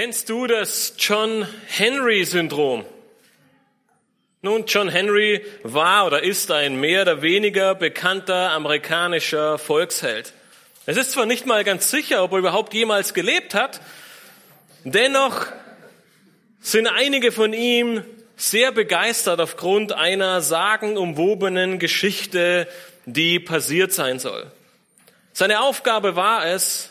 Kennst du das John Henry-Syndrom? Nun, John Henry war oder ist ein mehr oder weniger bekannter amerikanischer Volksheld. Es ist zwar nicht mal ganz sicher, ob er überhaupt jemals gelebt hat, dennoch sind einige von ihm sehr begeistert aufgrund einer sagenumwobenen Geschichte, die passiert sein soll. Seine Aufgabe war es,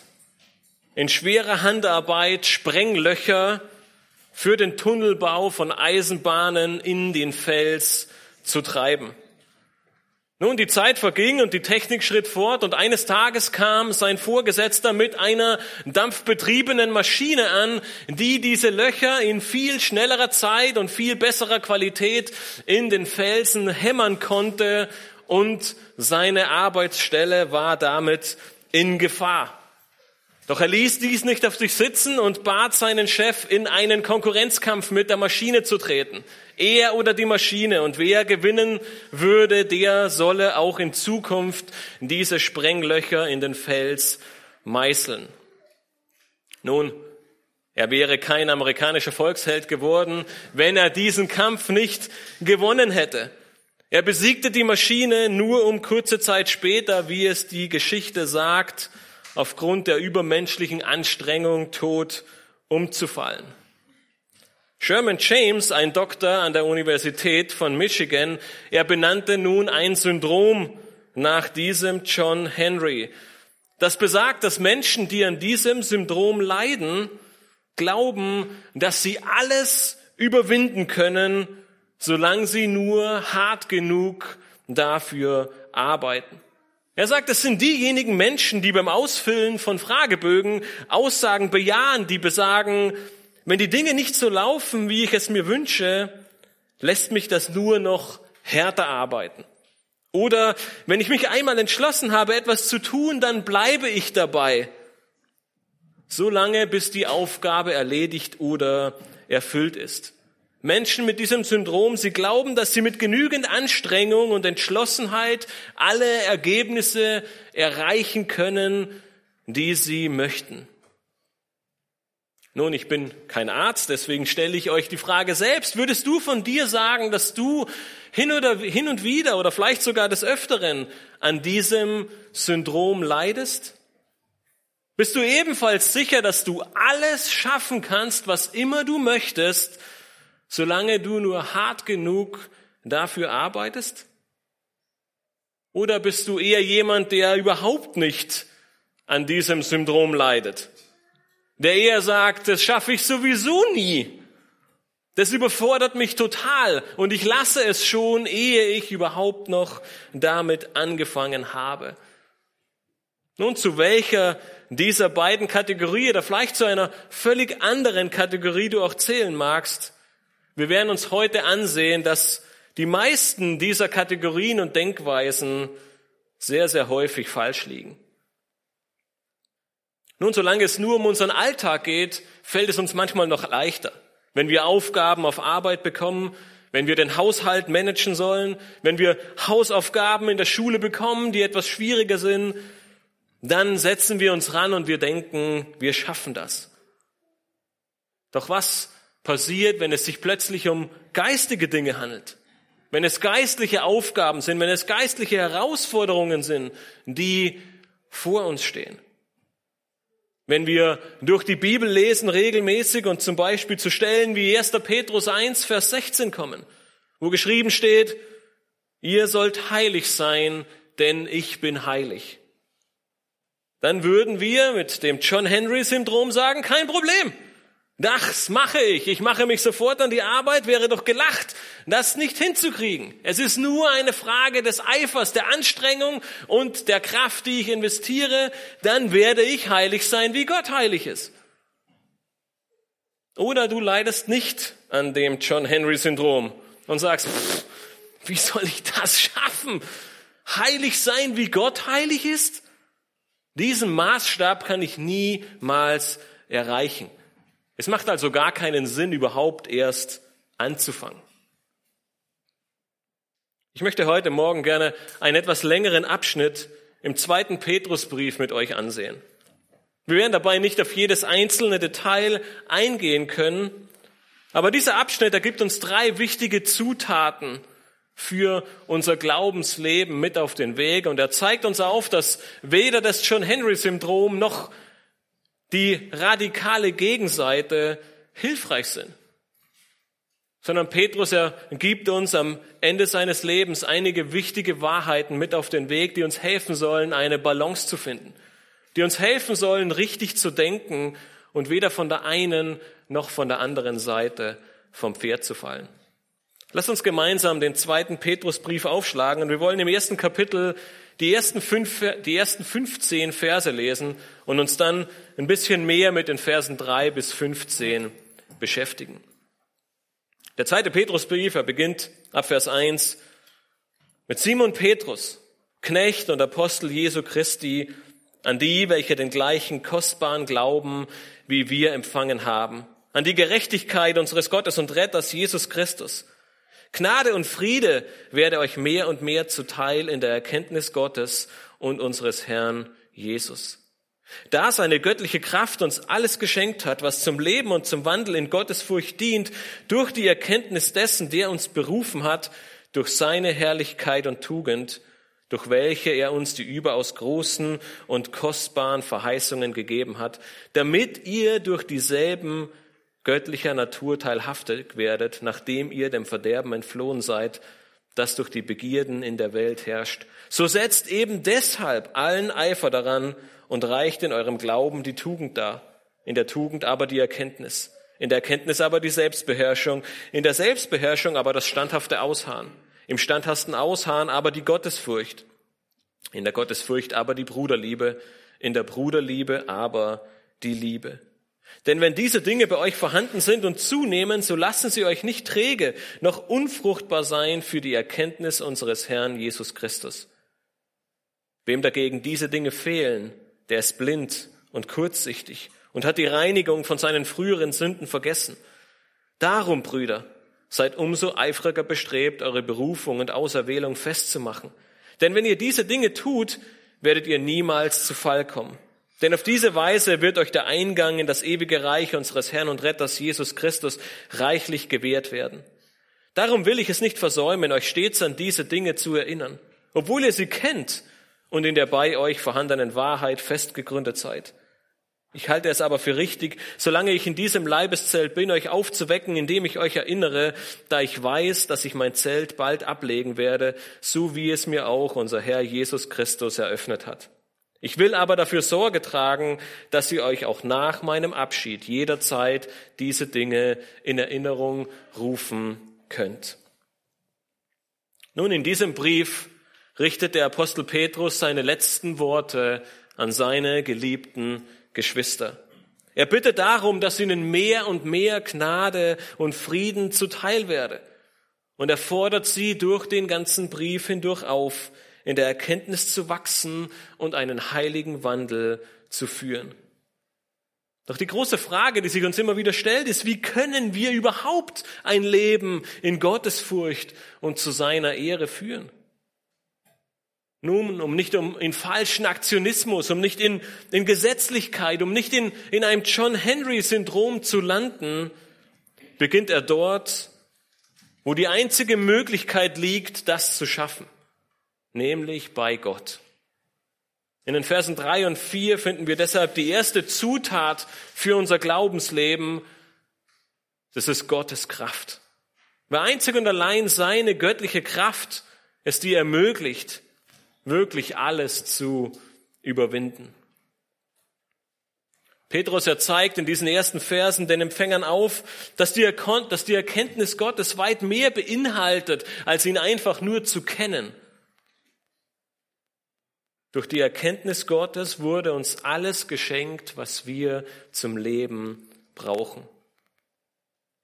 in schwerer Handarbeit Sprenglöcher für den Tunnelbau von Eisenbahnen in den Fels zu treiben. Nun, die Zeit verging und die Technik schritt fort und eines Tages kam sein Vorgesetzter mit einer dampfbetriebenen Maschine an, die diese Löcher in viel schnellerer Zeit und viel besserer Qualität in den Felsen hämmern konnte und seine Arbeitsstelle war damit in Gefahr. Doch er ließ dies nicht auf sich sitzen und bat seinen Chef, in einen Konkurrenzkampf mit der Maschine zu treten. Er oder die Maschine. Und wer gewinnen würde, der solle auch in Zukunft diese Sprenglöcher in den Fels meißeln. Nun, er wäre kein amerikanischer Volksheld geworden, wenn er diesen Kampf nicht gewonnen hätte. Er besiegte die Maschine nur um kurze Zeit später, wie es die Geschichte sagt, aufgrund der übermenschlichen Anstrengung tot umzufallen. Sherman James, ein Doktor an der Universität von Michigan, er benannte nun ein Syndrom nach diesem John Henry. Das besagt, dass Menschen, die an diesem Syndrom leiden, glauben, dass sie alles überwinden können, solange sie nur hart genug dafür arbeiten. Er sagt, es sind diejenigen Menschen, die beim Ausfüllen von Fragebögen Aussagen bejahen, die besagen, wenn die Dinge nicht so laufen, wie ich es mir wünsche, lässt mich das nur noch härter arbeiten. Oder wenn ich mich einmal entschlossen habe, etwas zu tun, dann bleibe ich dabei, so lange bis die Aufgabe erledigt oder erfüllt ist. Menschen mit diesem Syndrom, sie glauben, dass sie mit genügend Anstrengung und Entschlossenheit alle Ergebnisse erreichen können, die sie möchten. Nun, ich bin kein Arzt, deswegen stelle ich euch die Frage selbst. Würdest du von dir sagen, dass du hin, oder, hin und wieder oder vielleicht sogar des Öfteren an diesem Syndrom leidest? Bist du ebenfalls sicher, dass du alles schaffen kannst, was immer du möchtest, solange du nur hart genug dafür arbeitest? Oder bist du eher jemand, der überhaupt nicht an diesem Syndrom leidet? Der eher sagt, das schaffe ich sowieso nie. Das überfordert mich total und ich lasse es schon, ehe ich überhaupt noch damit angefangen habe. Nun, zu welcher dieser beiden Kategorien oder vielleicht zu einer völlig anderen Kategorie du auch zählen magst, wir werden uns heute ansehen, dass die meisten dieser Kategorien und Denkweisen sehr, sehr häufig falsch liegen. Nun, solange es nur um unseren Alltag geht, fällt es uns manchmal noch leichter. Wenn wir Aufgaben auf Arbeit bekommen, wenn wir den Haushalt managen sollen, wenn wir Hausaufgaben in der Schule bekommen, die etwas schwieriger sind, dann setzen wir uns ran und wir denken, wir schaffen das. Doch was passiert, wenn es sich plötzlich um geistige Dinge handelt. Wenn es geistliche Aufgaben sind, wenn es geistliche Herausforderungen sind, die vor uns stehen. Wenn wir durch die Bibel lesen regelmäßig und zum Beispiel zu Stellen wie 1. Petrus 1, Vers 16 kommen, wo geschrieben steht, ihr sollt heilig sein, denn ich bin heilig. Dann würden wir mit dem John Henry Syndrom sagen, kein Problem. Das mache ich. Ich mache mich sofort an die Arbeit, wäre doch gelacht, das nicht hinzukriegen. Es ist nur eine Frage des Eifers, der Anstrengung und der Kraft, die ich investiere. Dann werde ich heilig sein, wie Gott heilig ist. Oder du leidest nicht an dem John Henry Syndrom und sagst, pff, wie soll ich das schaffen? Heilig sein, wie Gott heilig ist? Diesen Maßstab kann ich niemals erreichen. Es macht also gar keinen Sinn, überhaupt erst anzufangen. Ich möchte heute Morgen gerne einen etwas längeren Abschnitt im zweiten Petrusbrief mit euch ansehen. Wir werden dabei nicht auf jedes einzelne Detail eingehen können, aber dieser Abschnitt ergibt uns drei wichtige Zutaten für unser Glaubensleben mit auf den Weg und er zeigt uns auf, dass weder das John Henry Syndrom noch die radikale Gegenseite hilfreich sind sondern Petrus, er gibt uns am Ende seines Lebens einige wichtige Wahrheiten mit auf den Weg, die uns helfen sollen, eine Balance zu finden, die uns helfen sollen, richtig zu denken und weder von der einen noch von der anderen Seite vom Pferd zu fallen. Lass uns gemeinsam den zweiten Petrusbrief aufschlagen und wir wollen im ersten Kapitel die ersten, fünf, die ersten 15 Verse lesen und uns dann ein bisschen mehr mit den Versen drei bis 15 beschäftigen. Der zweite Petrusbrief, er beginnt ab Vers 1 mit Simon Petrus, Knecht und Apostel Jesu Christi, an die, welche den gleichen kostbaren Glauben wie wir empfangen haben, an die Gerechtigkeit unseres Gottes und Retters Jesus Christus. Gnade und Friede werde euch mehr und mehr zuteil in der Erkenntnis Gottes und unseres Herrn Jesus. Da seine göttliche Kraft uns alles geschenkt hat, was zum Leben und zum Wandel in Gottesfurcht dient, durch die Erkenntnis dessen, der uns berufen hat, durch seine Herrlichkeit und Tugend, durch welche er uns die überaus großen und kostbaren Verheißungen gegeben hat, damit ihr durch dieselben göttlicher Natur teilhaftig werdet, nachdem ihr dem Verderben entflohen seid, das durch die Begierden in der Welt herrscht. So setzt eben deshalb allen Eifer daran, und reicht in eurem Glauben die Tugend dar, in der Tugend aber die Erkenntnis, in der Erkenntnis aber die Selbstbeherrschung, in der Selbstbeherrschung aber das standhafte Ausharren, im standhaften Ausharren aber die Gottesfurcht, in der Gottesfurcht aber die Bruderliebe, in der Bruderliebe aber die Liebe. Denn wenn diese Dinge bei euch vorhanden sind und zunehmen, so lassen sie euch nicht träge noch unfruchtbar sein für die Erkenntnis unseres Herrn Jesus Christus. Wem dagegen diese Dinge fehlen, der ist blind und kurzsichtig und hat die Reinigung von seinen früheren Sünden vergessen. Darum, Brüder, seid umso eifriger bestrebt, eure Berufung und Auserwählung festzumachen. Denn wenn ihr diese Dinge tut, werdet ihr niemals zu Fall kommen. Denn auf diese Weise wird euch der Eingang in das ewige Reich unseres Herrn und Retters Jesus Christus reichlich gewährt werden. Darum will ich es nicht versäumen, euch stets an diese Dinge zu erinnern, obwohl ihr sie kennt und in der bei euch vorhandenen Wahrheit festgegründet seid. Ich halte es aber für richtig, solange ich in diesem Leibeszelt bin, euch aufzuwecken, indem ich euch erinnere, da ich weiß, dass ich mein Zelt bald ablegen werde, so wie es mir auch unser Herr Jesus Christus eröffnet hat. Ich will aber dafür Sorge tragen, dass ihr euch auch nach meinem Abschied jederzeit diese Dinge in Erinnerung rufen könnt. Nun, in diesem Brief richtet der Apostel Petrus seine letzten Worte an seine geliebten Geschwister. Er bittet darum, dass ihnen mehr und mehr Gnade und Frieden zuteil werde. Und er fordert sie durch den ganzen Brief hindurch auf, in der Erkenntnis zu wachsen und einen heiligen Wandel zu führen. Doch die große Frage, die sich uns immer wieder stellt, ist, wie können wir überhaupt ein Leben in Gottesfurcht und zu seiner Ehre führen? Nun, um nicht um in falschen Aktionismus, um nicht in, in Gesetzlichkeit, um nicht in, in einem John Henry-Syndrom zu landen, beginnt er dort, wo die einzige Möglichkeit liegt, das zu schaffen, nämlich bei Gott. In den Versen drei und vier finden wir deshalb die erste Zutat für unser Glaubensleben. Das ist Gottes Kraft. Weil einzig und allein seine göttliche Kraft es dir ermöglicht, wirklich alles zu überwinden. Petrus er zeigt in diesen ersten Versen den Empfängern auf, dass die Erkenntnis Gottes weit mehr beinhaltet, als ihn einfach nur zu kennen. Durch die Erkenntnis Gottes wurde uns alles geschenkt, was wir zum Leben brauchen.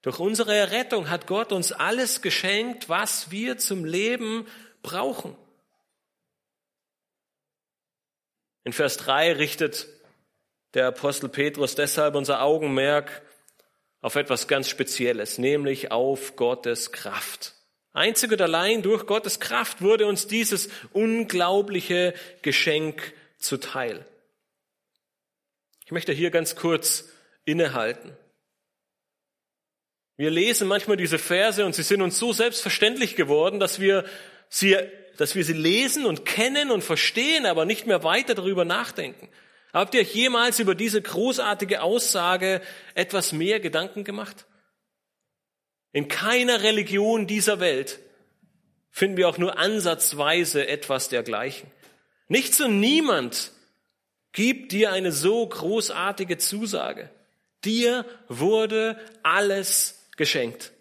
Durch unsere Errettung hat Gott uns alles geschenkt, was wir zum Leben brauchen. In Vers 3 richtet der Apostel Petrus deshalb unser Augenmerk auf etwas ganz Spezielles, nämlich auf Gottes Kraft. Einzig und allein durch Gottes Kraft wurde uns dieses unglaubliche Geschenk zuteil. Ich möchte hier ganz kurz innehalten. Wir lesen manchmal diese Verse und sie sind uns so selbstverständlich geworden, dass wir sie, dass wir sie lesen und kennen und verstehen, aber nicht mehr weiter darüber nachdenken. Habt ihr euch jemals über diese großartige Aussage etwas mehr Gedanken gemacht? In keiner Religion dieser Welt finden wir auch nur ansatzweise etwas dergleichen. Nichts und niemand gibt dir eine so großartige Zusage. Dir wurde alles geschenkt.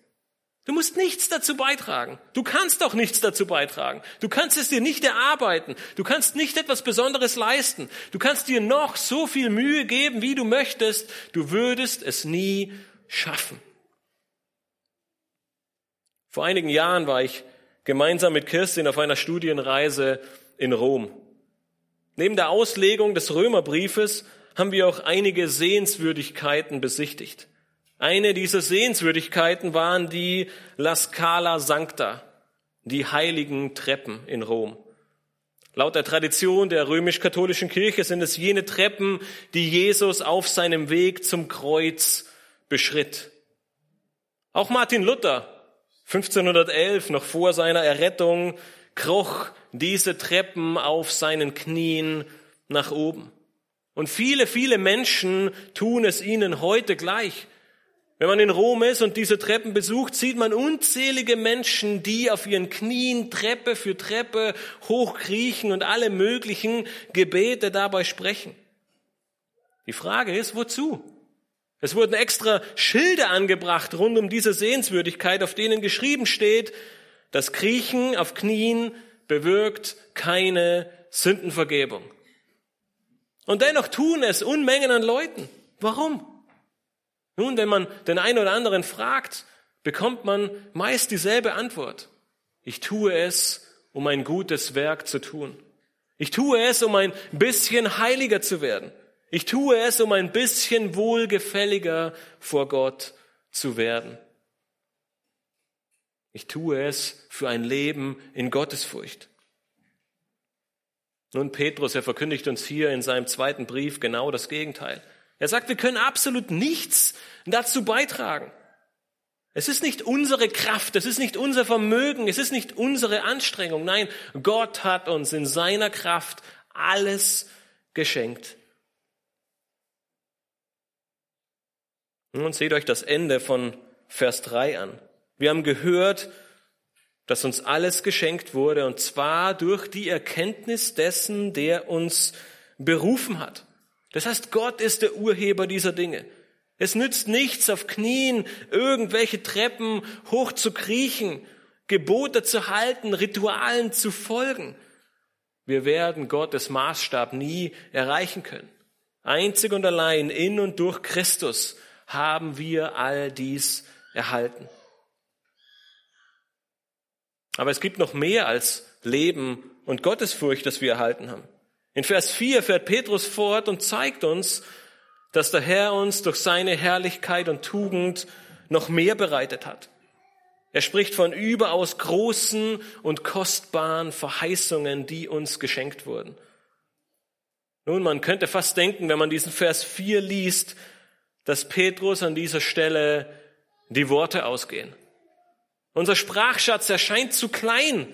Du musst nichts dazu beitragen. Du kannst doch nichts dazu beitragen. Du kannst es dir nicht erarbeiten. Du kannst nicht etwas Besonderes leisten. Du kannst dir noch so viel Mühe geben, wie du möchtest. Du würdest es nie schaffen. Vor einigen Jahren war ich gemeinsam mit Kirstin auf einer Studienreise in Rom. Neben der Auslegung des Römerbriefes haben wir auch einige Sehenswürdigkeiten besichtigt. Eine dieser Sehenswürdigkeiten waren die La Scala Sancta, die heiligen Treppen in Rom. Laut der Tradition der römisch-katholischen Kirche sind es jene Treppen, die Jesus auf seinem Weg zum Kreuz beschritt. Auch Martin Luther, 1511, noch vor seiner Errettung, kroch diese Treppen auf seinen Knien nach oben. Und viele, viele Menschen tun es ihnen heute gleich. Wenn man in Rom ist und diese Treppen besucht, sieht man unzählige Menschen, die auf ihren Knien Treppe für Treppe hochkriechen und alle möglichen Gebete dabei sprechen. Die Frage ist, wozu? Es wurden extra Schilder angebracht rund um diese Sehenswürdigkeit, auf denen geschrieben steht, das Kriechen auf Knien bewirkt keine Sündenvergebung. Und dennoch tun es Unmengen an Leuten. Warum? Nun, wenn man den einen oder anderen fragt, bekommt man meist dieselbe Antwort. Ich tue es, um ein gutes Werk zu tun. Ich tue es, um ein bisschen heiliger zu werden. Ich tue es, um ein bisschen wohlgefälliger vor Gott zu werden. Ich tue es für ein Leben in Gottesfurcht. Nun, Petrus, er verkündigt uns hier in seinem zweiten Brief genau das Gegenteil. Er sagt, wir können absolut nichts dazu beitragen. Es ist nicht unsere Kraft, es ist nicht unser Vermögen, es ist nicht unsere Anstrengung. Nein, Gott hat uns in seiner Kraft alles geschenkt. Nun seht euch das Ende von Vers 3 an. Wir haben gehört, dass uns alles geschenkt wurde, und zwar durch die Erkenntnis dessen, der uns berufen hat. Das heißt, Gott ist der Urheber dieser Dinge. Es nützt nichts, auf Knien irgendwelche Treppen hoch zu kriechen, Gebote zu halten, Ritualen zu folgen. Wir werden Gottes Maßstab nie erreichen können. Einzig und allein in und durch Christus haben wir all dies erhalten. Aber es gibt noch mehr als Leben und Gottesfurcht, das wir erhalten haben. In Vers 4 fährt Petrus fort und zeigt uns, dass der Herr uns durch seine Herrlichkeit und Tugend noch mehr bereitet hat. Er spricht von überaus großen und kostbaren Verheißungen, die uns geschenkt wurden. Nun, man könnte fast denken, wenn man diesen Vers 4 liest, dass Petrus an dieser Stelle die Worte ausgehen. Unser Sprachschatz erscheint zu klein,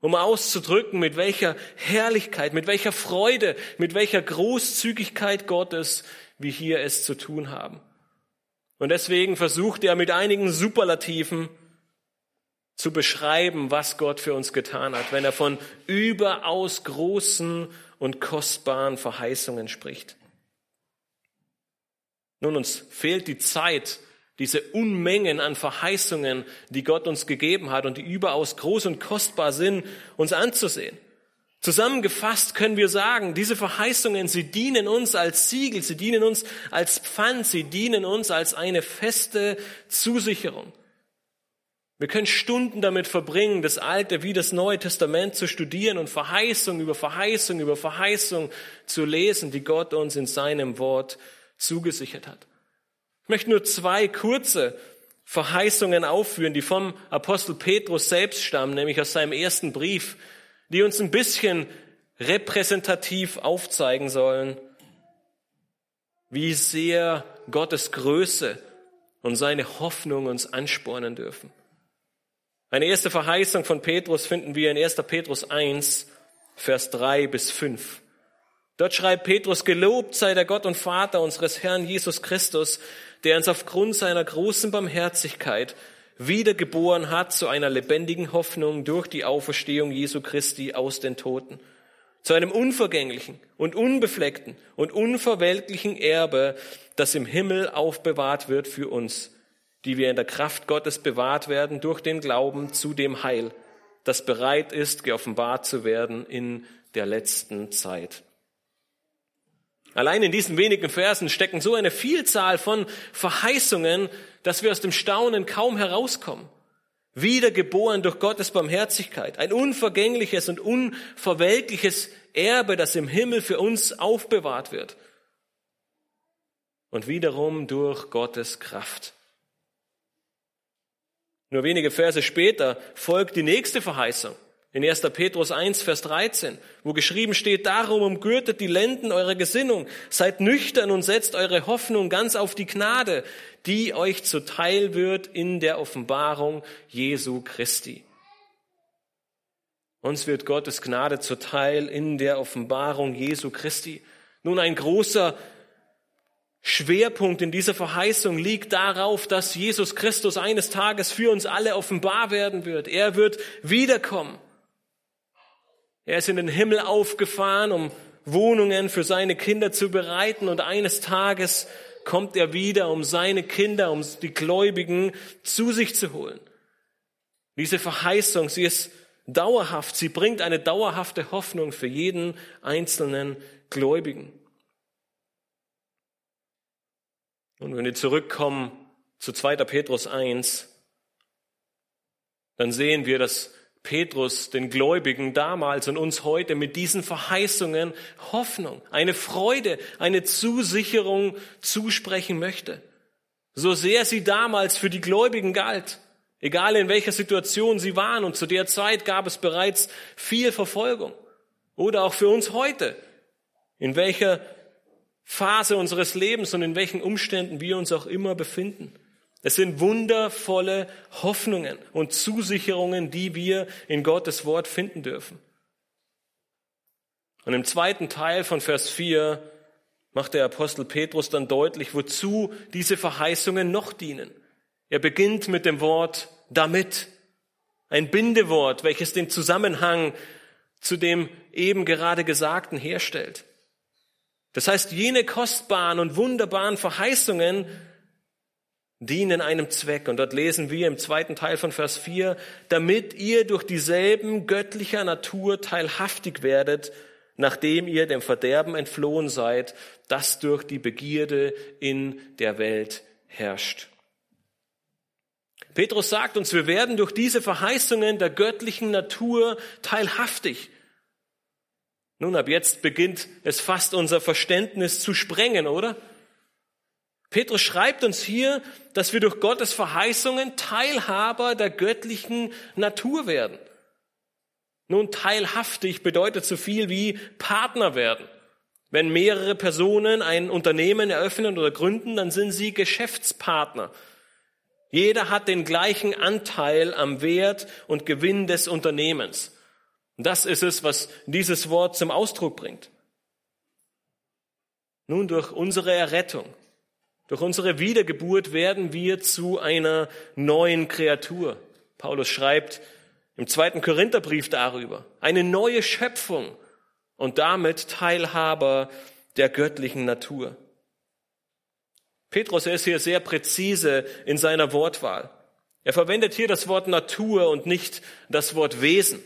um auszudrücken, mit welcher Herrlichkeit, mit welcher Freude, mit welcher Großzügigkeit Gottes wir hier es zu tun haben. Und deswegen versucht er mit einigen Superlativen zu beschreiben, was Gott für uns getan hat, wenn er von überaus großen und kostbaren Verheißungen spricht. Nun, uns fehlt die Zeit, diese Unmengen an Verheißungen, die Gott uns gegeben hat und die überaus groß und kostbar sind, uns anzusehen. Zusammengefasst können wir sagen, diese Verheißungen, sie dienen uns als Siegel, sie dienen uns als Pfand, sie dienen uns als eine feste Zusicherung. Wir können Stunden damit verbringen, das Alte wie das Neue Testament zu studieren und Verheißung über Verheißung über Verheißung zu lesen, die Gott uns in seinem Wort zugesichert hat. Ich möchte nur zwei kurze Verheißungen aufführen, die vom Apostel Petrus selbst stammen, nämlich aus seinem ersten Brief, die uns ein bisschen repräsentativ aufzeigen sollen, wie sehr Gottes Größe und seine Hoffnung uns anspornen dürfen. Eine erste Verheißung von Petrus finden wir in 1. Petrus 1, Vers 3 bis 5. Dort schreibt Petrus, gelobt sei der Gott und Vater unseres Herrn Jesus Christus, der uns aufgrund seiner großen Barmherzigkeit wiedergeboren hat zu einer lebendigen Hoffnung durch die Auferstehung Jesu Christi aus den Toten, zu einem unvergänglichen und unbefleckten und unverweltlichen Erbe, das im Himmel aufbewahrt wird für uns, die wir in der Kraft Gottes bewahrt werden durch den Glauben zu dem Heil, das bereit ist, geoffenbart zu werden in der letzten Zeit. Allein in diesen wenigen Versen stecken so eine Vielzahl von Verheißungen, dass wir aus dem Staunen kaum herauskommen. Wiedergeboren durch Gottes Barmherzigkeit, ein unvergängliches und unverweltliches Erbe, das im Himmel für uns aufbewahrt wird. Und wiederum durch Gottes Kraft. Nur wenige Verse später folgt die nächste Verheißung. In 1. Petrus 1, Vers 13, wo geschrieben steht, darum umgürtet die Lenden eurer Gesinnung, seid nüchtern und setzt eure Hoffnung ganz auf die Gnade, die euch zuteil wird in der Offenbarung Jesu Christi. Uns wird Gottes Gnade zuteil in der Offenbarung Jesu Christi. Nun ein großer Schwerpunkt in dieser Verheißung liegt darauf, dass Jesus Christus eines Tages für uns alle offenbar werden wird. Er wird wiederkommen. Er ist in den Himmel aufgefahren, um Wohnungen für seine Kinder zu bereiten und eines Tages kommt er wieder, um seine Kinder, um die Gläubigen zu sich zu holen. Diese Verheißung, sie ist dauerhaft, sie bringt eine dauerhafte Hoffnung für jeden einzelnen Gläubigen. Und wenn wir zurückkommen zu 2. Petrus 1, dann sehen wir, dass Petrus den Gläubigen damals und uns heute mit diesen Verheißungen Hoffnung, eine Freude, eine Zusicherung zusprechen möchte. So sehr sie damals für die Gläubigen galt, egal in welcher Situation sie waren und zu der Zeit gab es bereits viel Verfolgung. Oder auch für uns heute, in welcher Phase unseres Lebens und in welchen Umständen wir uns auch immer befinden. Es sind wundervolle Hoffnungen und Zusicherungen, die wir in Gottes Wort finden dürfen. Und im zweiten Teil von Vers 4 macht der Apostel Petrus dann deutlich, wozu diese Verheißungen noch dienen. Er beginnt mit dem Wort damit, ein Bindewort, welches den Zusammenhang zu dem eben gerade Gesagten herstellt. Das heißt, jene kostbaren und wunderbaren Verheißungen dienen einem Zweck. Und dort lesen wir im zweiten Teil von Vers 4, damit ihr durch dieselben göttlicher Natur teilhaftig werdet, nachdem ihr dem Verderben entflohen seid, das durch die Begierde in der Welt herrscht. Petrus sagt uns, wir werden durch diese Verheißungen der göttlichen Natur teilhaftig. Nun, ab jetzt beginnt es fast unser Verständnis zu sprengen, oder? Petrus schreibt uns hier, dass wir durch Gottes Verheißungen Teilhaber der göttlichen Natur werden. Nun, teilhaftig bedeutet so viel wie Partner werden. Wenn mehrere Personen ein Unternehmen eröffnen oder gründen, dann sind sie Geschäftspartner. Jeder hat den gleichen Anteil am Wert und Gewinn des Unternehmens. das ist es, was dieses Wort zum Ausdruck bringt. Nun, durch unsere Errettung, durch unsere Wiedergeburt werden wir zu einer neuen Kreatur. Paulus schreibt im zweiten Korintherbrief darüber. Eine neue Schöpfung und damit Teilhaber der göttlichen Natur. Petrus ist hier sehr präzise in seiner Wortwahl. Er verwendet hier das Wort Natur und nicht das Wort Wesen.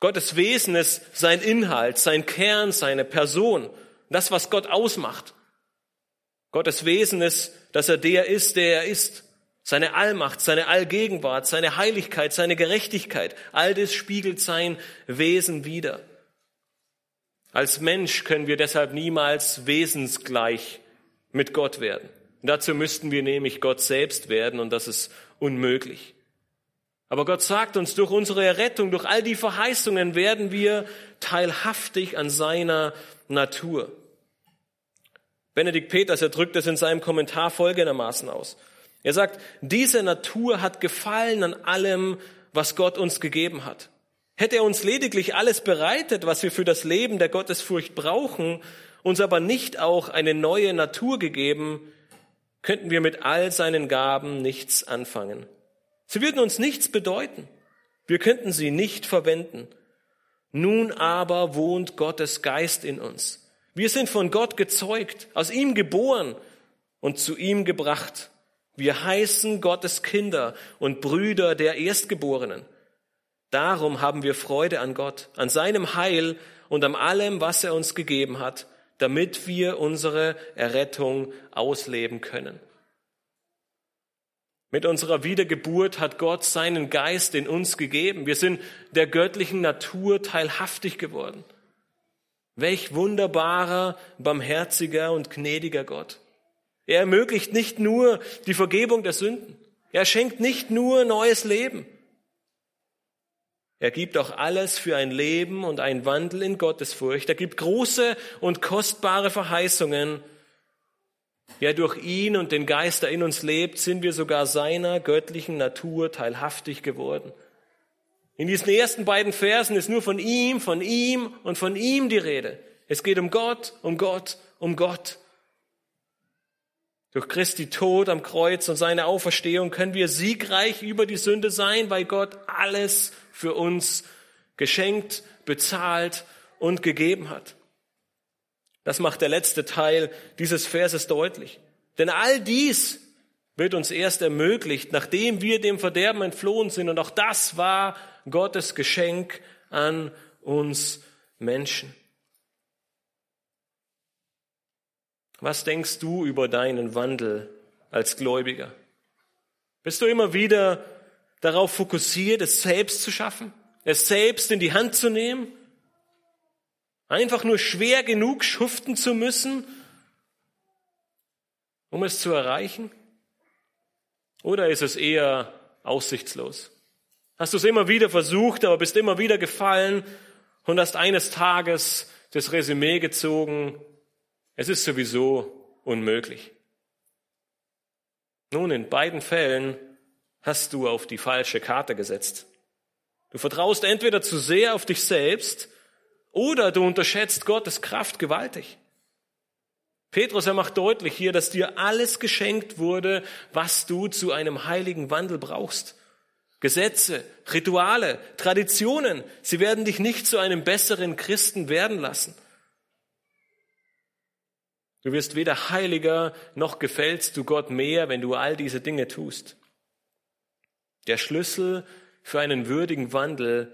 Gottes Wesen ist sein Inhalt, sein Kern, seine Person, das, was Gott ausmacht. Gottes Wesen ist, dass er der ist, der er ist. Seine Allmacht, seine Allgegenwart, seine Heiligkeit, seine Gerechtigkeit, all das spiegelt sein Wesen wider. Als Mensch können wir deshalb niemals wesensgleich mit Gott werden. dazu müssten wir nämlich Gott selbst werden und das ist unmöglich. Aber Gott sagt uns, durch unsere Errettung, durch all die Verheißungen werden wir teilhaftig an seiner Natur. Benedikt Peters, er drückt es in seinem Kommentar folgendermaßen aus. Er sagt, diese Natur hat Gefallen an allem, was Gott uns gegeben hat. Hätte er uns lediglich alles bereitet, was wir für das Leben der Gottesfurcht brauchen, uns aber nicht auch eine neue Natur gegeben, könnten wir mit all seinen Gaben nichts anfangen. Sie würden uns nichts bedeuten. Wir könnten sie nicht verwenden. Nun aber wohnt Gottes Geist in uns. Wir sind von Gott gezeugt, aus ihm geboren und zu ihm gebracht. Wir heißen Gottes Kinder und Brüder der Erstgeborenen. Darum haben wir Freude an Gott, an seinem Heil und an allem, was er uns gegeben hat, damit wir unsere Errettung ausleben können. Mit unserer Wiedergeburt hat Gott seinen Geist in uns gegeben. Wir sind der göttlichen Natur teilhaftig geworden. Welch wunderbarer, barmherziger und gnädiger Gott. Er ermöglicht nicht nur die Vergebung der Sünden. Er schenkt nicht nur neues Leben. Er gibt auch alles für ein Leben und ein Wandel in Gottesfurcht. Er gibt große und kostbare Verheißungen. Ja, durch ihn und den Geist, der in uns lebt, sind wir sogar seiner göttlichen Natur teilhaftig geworden. In diesen ersten beiden Versen ist nur von ihm, von ihm und von ihm die Rede. Es geht um Gott, um Gott, um Gott. Durch Christi Tod am Kreuz und seine Auferstehung können wir siegreich über die Sünde sein, weil Gott alles für uns geschenkt, bezahlt und gegeben hat. Das macht der letzte Teil dieses Verses deutlich. Denn all dies wird uns erst ermöglicht, nachdem wir dem Verderben entflohen sind. Und auch das war Gottes Geschenk an uns Menschen. Was denkst du über deinen Wandel als Gläubiger? Bist du immer wieder darauf fokussiert, es selbst zu schaffen, es selbst in die Hand zu nehmen, einfach nur schwer genug schuften zu müssen, um es zu erreichen? Oder ist es eher aussichtslos? Hast du es immer wieder versucht, aber bist immer wieder gefallen und hast eines Tages das Resümee gezogen, es ist sowieso unmöglich. Nun, in beiden Fällen hast du auf die falsche Karte gesetzt. Du vertraust entweder zu sehr auf dich selbst oder du unterschätzt Gottes Kraft gewaltig. Petrus, er macht deutlich hier, dass dir alles geschenkt wurde, was du zu einem heiligen Wandel brauchst. Gesetze, Rituale, Traditionen, sie werden dich nicht zu einem besseren Christen werden lassen. Du wirst weder heiliger noch gefällst du Gott mehr, wenn du all diese Dinge tust. Der Schlüssel für einen würdigen Wandel,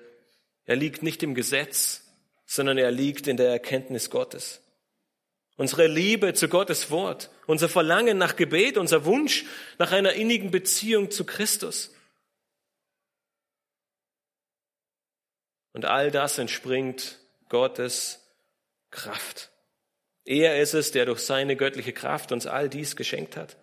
er liegt nicht im Gesetz, sondern er liegt in der Erkenntnis Gottes. Unsere Liebe zu Gottes Wort, unser Verlangen nach Gebet, unser Wunsch nach einer innigen Beziehung zu Christus. Und all das entspringt Gottes Kraft. Er ist es, der durch seine göttliche Kraft uns all dies geschenkt hat.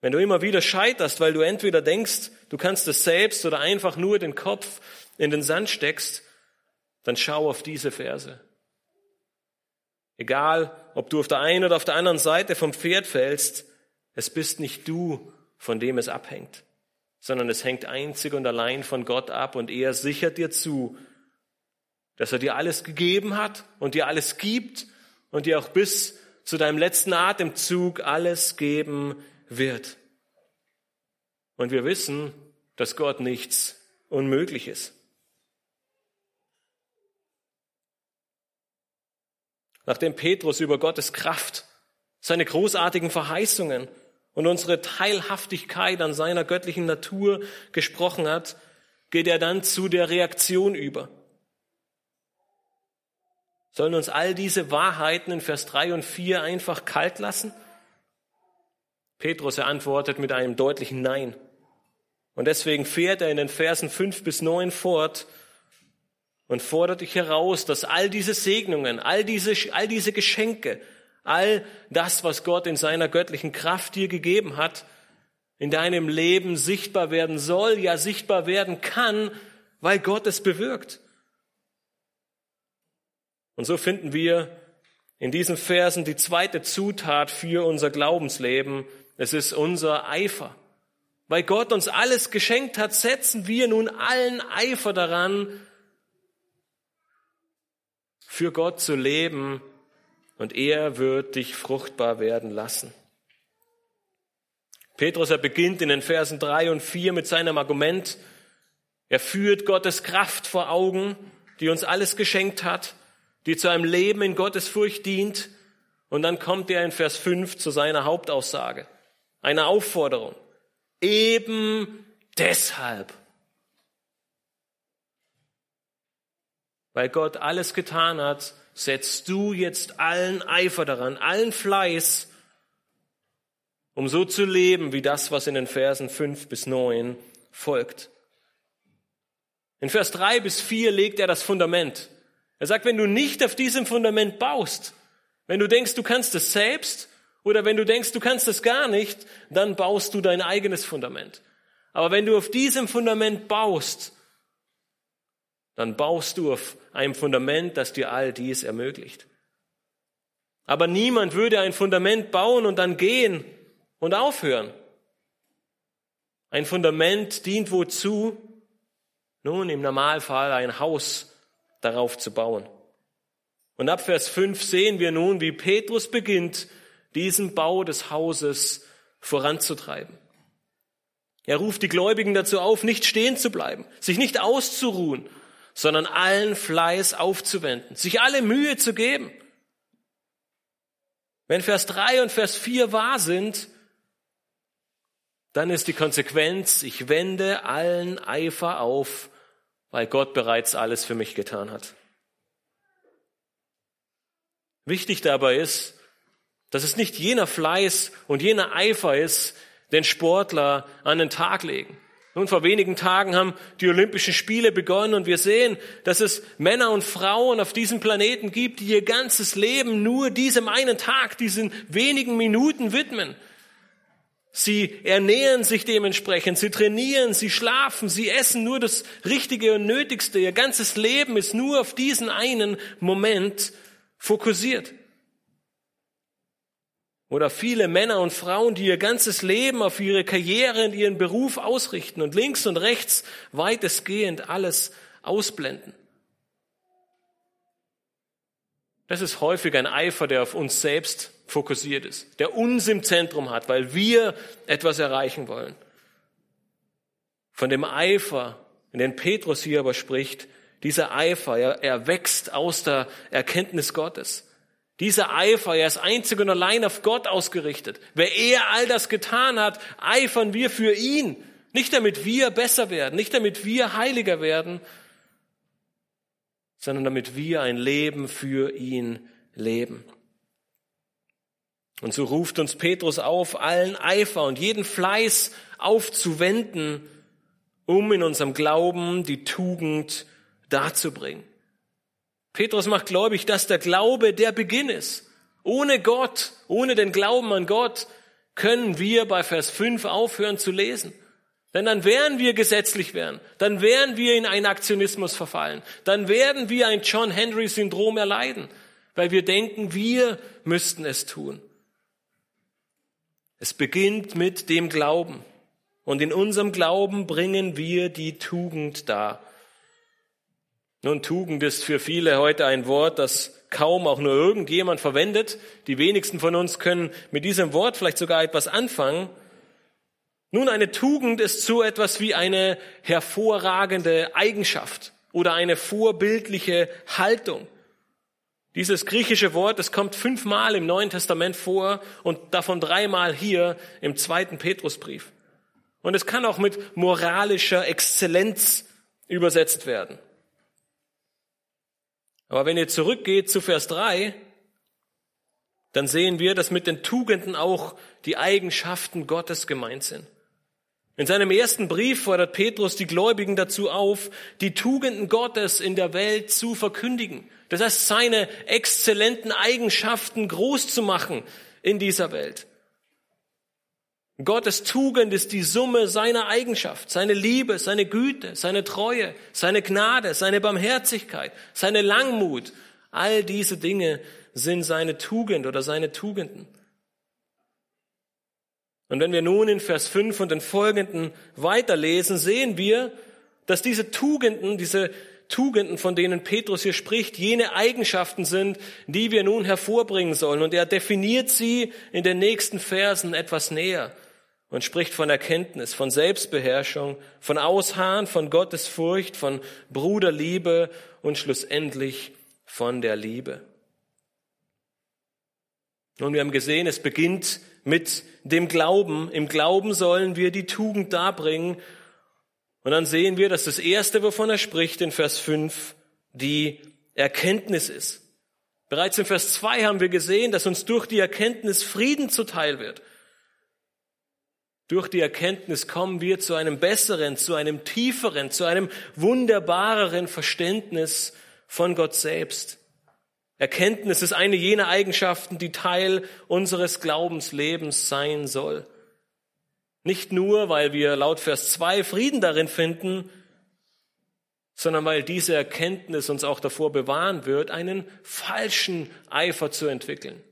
Wenn du immer wieder scheiterst, weil du entweder denkst, du kannst es selbst oder einfach nur den Kopf in den Sand steckst, dann schau auf diese Verse. Egal, ob du auf der einen oder auf der anderen Seite vom Pferd fällst, es bist nicht du, von dem es abhängt, sondern es hängt einzig und allein von Gott ab und er sichert dir zu, dass er dir alles gegeben hat und dir alles gibt und dir auch bis zu deinem letzten Atemzug alles geben wird. Und wir wissen, dass Gott nichts unmöglich Nachdem Petrus über Gottes Kraft, seine großartigen Verheißungen und unsere Teilhaftigkeit an seiner göttlichen Natur gesprochen hat, geht er dann zu der Reaktion über. Sollen uns all diese Wahrheiten in Vers 3 und 4 einfach kalt lassen? Petrus, antwortet mit einem deutlichen Nein. Und deswegen fährt er in den Versen 5 bis 9 fort und fordert dich heraus, dass all diese Segnungen, all diese, all diese Geschenke, all das, was Gott in seiner göttlichen Kraft dir gegeben hat, in deinem Leben sichtbar werden soll, ja sichtbar werden kann, weil Gott es bewirkt. Und so finden wir in diesen Versen die zweite Zutat für unser Glaubensleben. Es ist unser Eifer. Weil Gott uns alles geschenkt hat, setzen wir nun allen Eifer daran, für Gott zu leben und er wird dich fruchtbar werden lassen. Petrus, er beginnt in den Versen drei und vier mit seinem Argument. Er führt Gottes Kraft vor Augen, die uns alles geschenkt hat, die zu einem Leben in Gottes Furcht dient. Und dann kommt er in Vers fünf zu seiner Hauptaussage, einer Aufforderung. Eben deshalb. Weil Gott alles getan hat, setzt du jetzt allen Eifer daran, allen Fleiß, um so zu leben wie das, was in den Versen fünf bis neun folgt. In Vers drei bis vier legt er das Fundament. Er sagt, wenn du nicht auf diesem Fundament baust, wenn du denkst, du kannst es selbst, oder wenn du denkst, du kannst es gar nicht, dann baust du dein eigenes Fundament. Aber wenn du auf diesem Fundament baust, dann baust du auf einem Fundament, das dir all dies ermöglicht. Aber niemand würde ein Fundament bauen und dann gehen und aufhören. Ein Fundament dient wozu? Nun, im Normalfall ein Haus darauf zu bauen. Und ab Vers 5 sehen wir nun, wie Petrus beginnt, diesen Bau des Hauses voranzutreiben. Er ruft die Gläubigen dazu auf, nicht stehen zu bleiben, sich nicht auszuruhen, sondern allen Fleiß aufzuwenden, sich alle Mühe zu geben. Wenn Vers 3 und Vers 4 wahr sind, dann ist die Konsequenz, ich wende allen Eifer auf, weil Gott bereits alles für mich getan hat. Wichtig dabei ist, dass es nicht jener Fleiß und jener Eifer ist, den Sportler an den Tag legen. Nun, vor wenigen Tagen haben die Olympischen Spiele begonnen und wir sehen, dass es Männer und Frauen auf diesem Planeten gibt, die ihr ganzes Leben nur diesem einen Tag, diesen wenigen Minuten widmen. Sie ernähren sich dementsprechend, sie trainieren, sie schlafen, sie essen nur das Richtige und Nötigste. Ihr ganzes Leben ist nur auf diesen einen Moment fokussiert. Oder viele Männer und Frauen, die ihr ganzes Leben auf ihre Karriere und ihren Beruf ausrichten und links und rechts weitestgehend alles ausblenden. Das ist häufig ein Eifer, der auf uns selbst fokussiert ist, der uns im Zentrum hat, weil wir etwas erreichen wollen. Von dem Eifer, in den Petrus hier aber spricht, dieser Eifer, er, er wächst aus der Erkenntnis Gottes. Dieser Eifer, er ist einzig und allein auf Gott ausgerichtet. Wer er all das getan hat, eifern wir für ihn. Nicht damit wir besser werden, nicht damit wir heiliger werden, sondern damit wir ein Leben für ihn leben. Und so ruft uns Petrus auf, allen Eifer und jeden Fleiß aufzuwenden, um in unserem Glauben die Tugend darzubringen. Petrus macht gläubig, dass der Glaube der Beginn ist. Ohne Gott, ohne den Glauben an Gott können wir bei Vers 5 aufhören zu lesen. Denn dann werden wir gesetzlich werden. Dann werden wir in einen Aktionismus verfallen. Dann werden wir ein John Henry Syndrom erleiden, weil wir denken, wir müssten es tun. Es beginnt mit dem Glauben. Und in unserem Glauben bringen wir die Tugend dar. Nun, Tugend ist für viele heute ein Wort, das kaum auch nur irgendjemand verwendet. Die wenigsten von uns können mit diesem Wort vielleicht sogar etwas anfangen. Nun, eine Tugend ist so etwas wie eine hervorragende Eigenschaft oder eine vorbildliche Haltung. Dieses griechische Wort, es kommt fünfmal im Neuen Testament vor und davon dreimal hier im zweiten Petrusbrief. Und es kann auch mit moralischer Exzellenz übersetzt werden. Aber wenn ihr zurückgeht zu Vers 3, dann sehen wir, dass mit den Tugenden auch die Eigenschaften Gottes gemeint sind. In seinem ersten Brief fordert Petrus die Gläubigen dazu auf, die Tugenden Gottes in der Welt zu verkündigen. Das heißt, seine exzellenten Eigenschaften groß zu machen in dieser Welt. Gottes Tugend ist die Summe seiner Eigenschaft, seine Liebe, seine Güte, seine Treue, seine Gnade, seine Barmherzigkeit, seine Langmut. All diese Dinge sind seine Tugend oder seine Tugenden. Und wenn wir nun in Vers 5 und den folgenden weiterlesen, sehen wir, dass diese Tugenden, diese Tugenden, von denen Petrus hier spricht, jene Eigenschaften sind, die wir nun hervorbringen sollen. Und er definiert sie in den nächsten Versen etwas näher und spricht von Erkenntnis, von Selbstbeherrschung, von Ausharren, von Gottesfurcht, von Bruderliebe und schlussendlich von der Liebe. Nun, wir haben gesehen, es beginnt mit dem Glauben. Im Glauben sollen wir die Tugend darbringen. Und dann sehen wir, dass das Erste, wovon er spricht in Vers 5, die Erkenntnis ist. Bereits in Vers 2 haben wir gesehen, dass uns durch die Erkenntnis Frieden zuteil wird. Durch die Erkenntnis kommen wir zu einem besseren, zu einem tieferen, zu einem wunderbareren Verständnis von Gott selbst. Erkenntnis ist eine jener Eigenschaften, die Teil unseres Glaubenslebens sein soll. Nicht nur, weil wir laut Vers 2 Frieden darin finden, sondern weil diese Erkenntnis uns auch davor bewahren wird, einen falschen Eifer zu entwickeln.